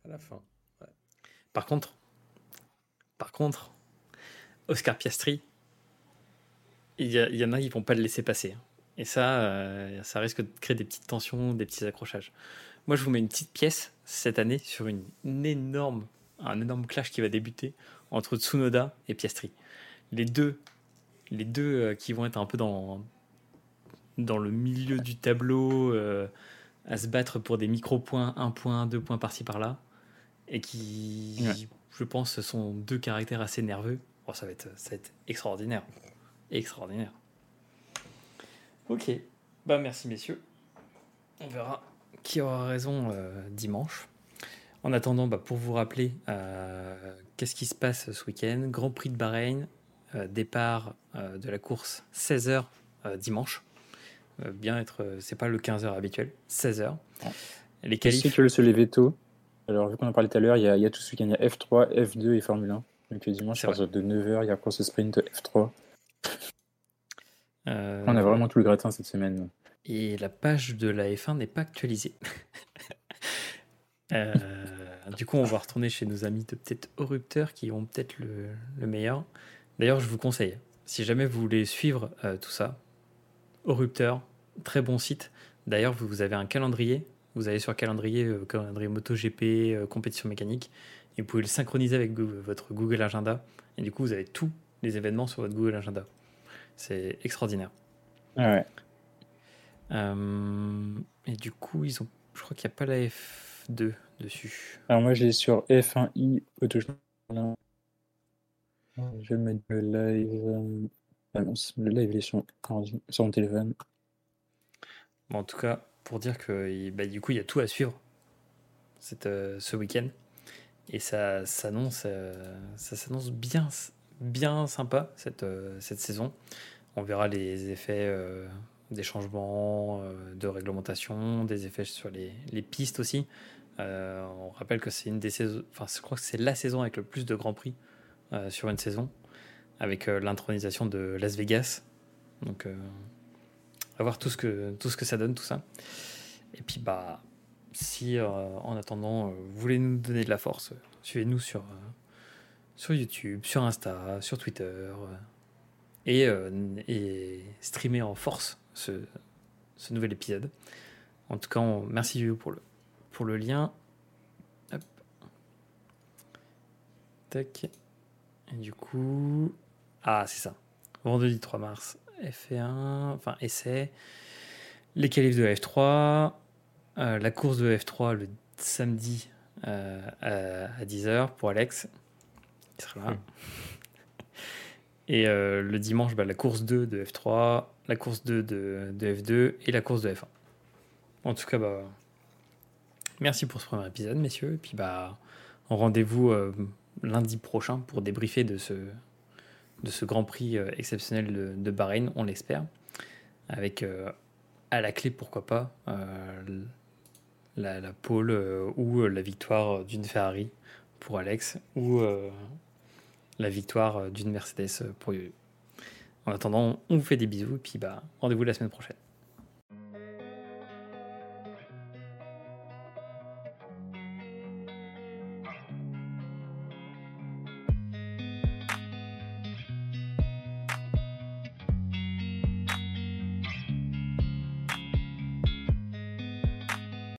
à la fin Par contre, par contre, Oscar Piastri, il y, en a, ils vont pas le laisser passer. Et ça, euh, ça risque de créer des petites tensions, des petits accrochages. Moi, je vous mets une petite pièce cette année sur une énorme, un énorme clash qui va débuter entre Tsunoda et Piastri. Les deux, les deux euh, qui vont être un peu dans, dans le milieu du tableau, euh, à se battre pour des micro-points, un point, deux points par-ci par-là, et qui, Ouais. je pense, sont deux caractères assez nerveux. Oh, ça, va être, ça va être extraordinaire. Extraordinaire. Ok. Bah, merci, messieurs. On verra qui aura raison euh, dimanche. En attendant, bah, pour vous rappeler, euh, qu'est-ce qui se passe ce week-end? Grand Prix de Bahreïn, euh, départ de la course 16h dimanche. Euh, bien être, euh, c'est pas le 15h habituel, 16h. Ouais. Les qualifs. ceux qui veulent se lever tôt, alors vu qu'on en parlait tout à l'heure, il y, a- il y a tout ce week-end, il y a F3, F2 et Formule 1. Donc euh, dimanche, C'est à partir de 9h, il y a course sprint F3. euh, On a vraiment tout le gratin cette semaine. Et la page de la F1 n'est pas actualisée. *laughs* Euh, du coup, on va retourner chez nos amis de peut-être Orupteur qui ont peut-être le, le meilleur. D'ailleurs, je vous conseille, si jamais vous voulez suivre euh, tout ça, Orupteur, très bon site. D'ailleurs, vous, avez un calendrier. Vous allez sur calendrier, euh, calendrier MotoGP, euh, compétition mécanique, et vous pouvez le synchroniser avec Google- votre Google Agenda. Et du coup, vous avez tous les événements sur votre Google Agenda. C'est extraordinaire. Ah ouais. Euh, et du coup, ils ont, je crois qu'il n'y a pas la F2 dessus. Alors moi, j'ai sur F1i Auto. Je vais mettre le live. Ah c'est- le live est sur, mon téléphone. En tout cas, pour dire que bah, du coup, il y a tout à suivre cette, euh, ce week-end. Et ça s'annonce euh, ça s'annonce bien, bien sympa cette, euh, cette saison. On verra les effets des changements de réglementation, des effets sur les, les pistes aussi. On rappelle que c'est une des saisons, enfin, je crois que c'est la saison avec le plus de grands prix sur une saison, avec euh, l'intronisation de Las Vegas. Donc, euh, à voir tout ce, que, tout ce que ça donne, tout ça. Et puis, bah, si euh, en attendant, vous voulez nous donner de la force, suivez-nous sur, sur YouTube, sur Insta, sur Twitter, et, et streamer en force ce, nouvel épisode. En tout cas, merci pour le, pour le lien. Hop. Tac. Et du coup. Ah, c'est ça. Vendredi 3 mars, F1, enfin essai. Les qualifs de F3. euh, la course de F3 le samedi euh, à, 10h pour Alex. Qui sera là. Hmm. Et euh, le dimanche, bah, la course 2 de F3, la course 2 de, de F2 et la course de F1. En tout cas, bah, merci pour ce premier épisode, messieurs. Et puis, bah, rendez-vous lundi prochain pour débriefer de ce, de ce Grand Prix euh, exceptionnel de, de Bahreïn, on l'espère. Avec euh, à la clé, pourquoi pas, euh, la, pole ou la victoire d'une Ferrari pour Alex ou la victoire d'une Mercedes pour Yoyo. En attendant, on vous fait des bisous et puis bah, rendez-vous la semaine prochaine.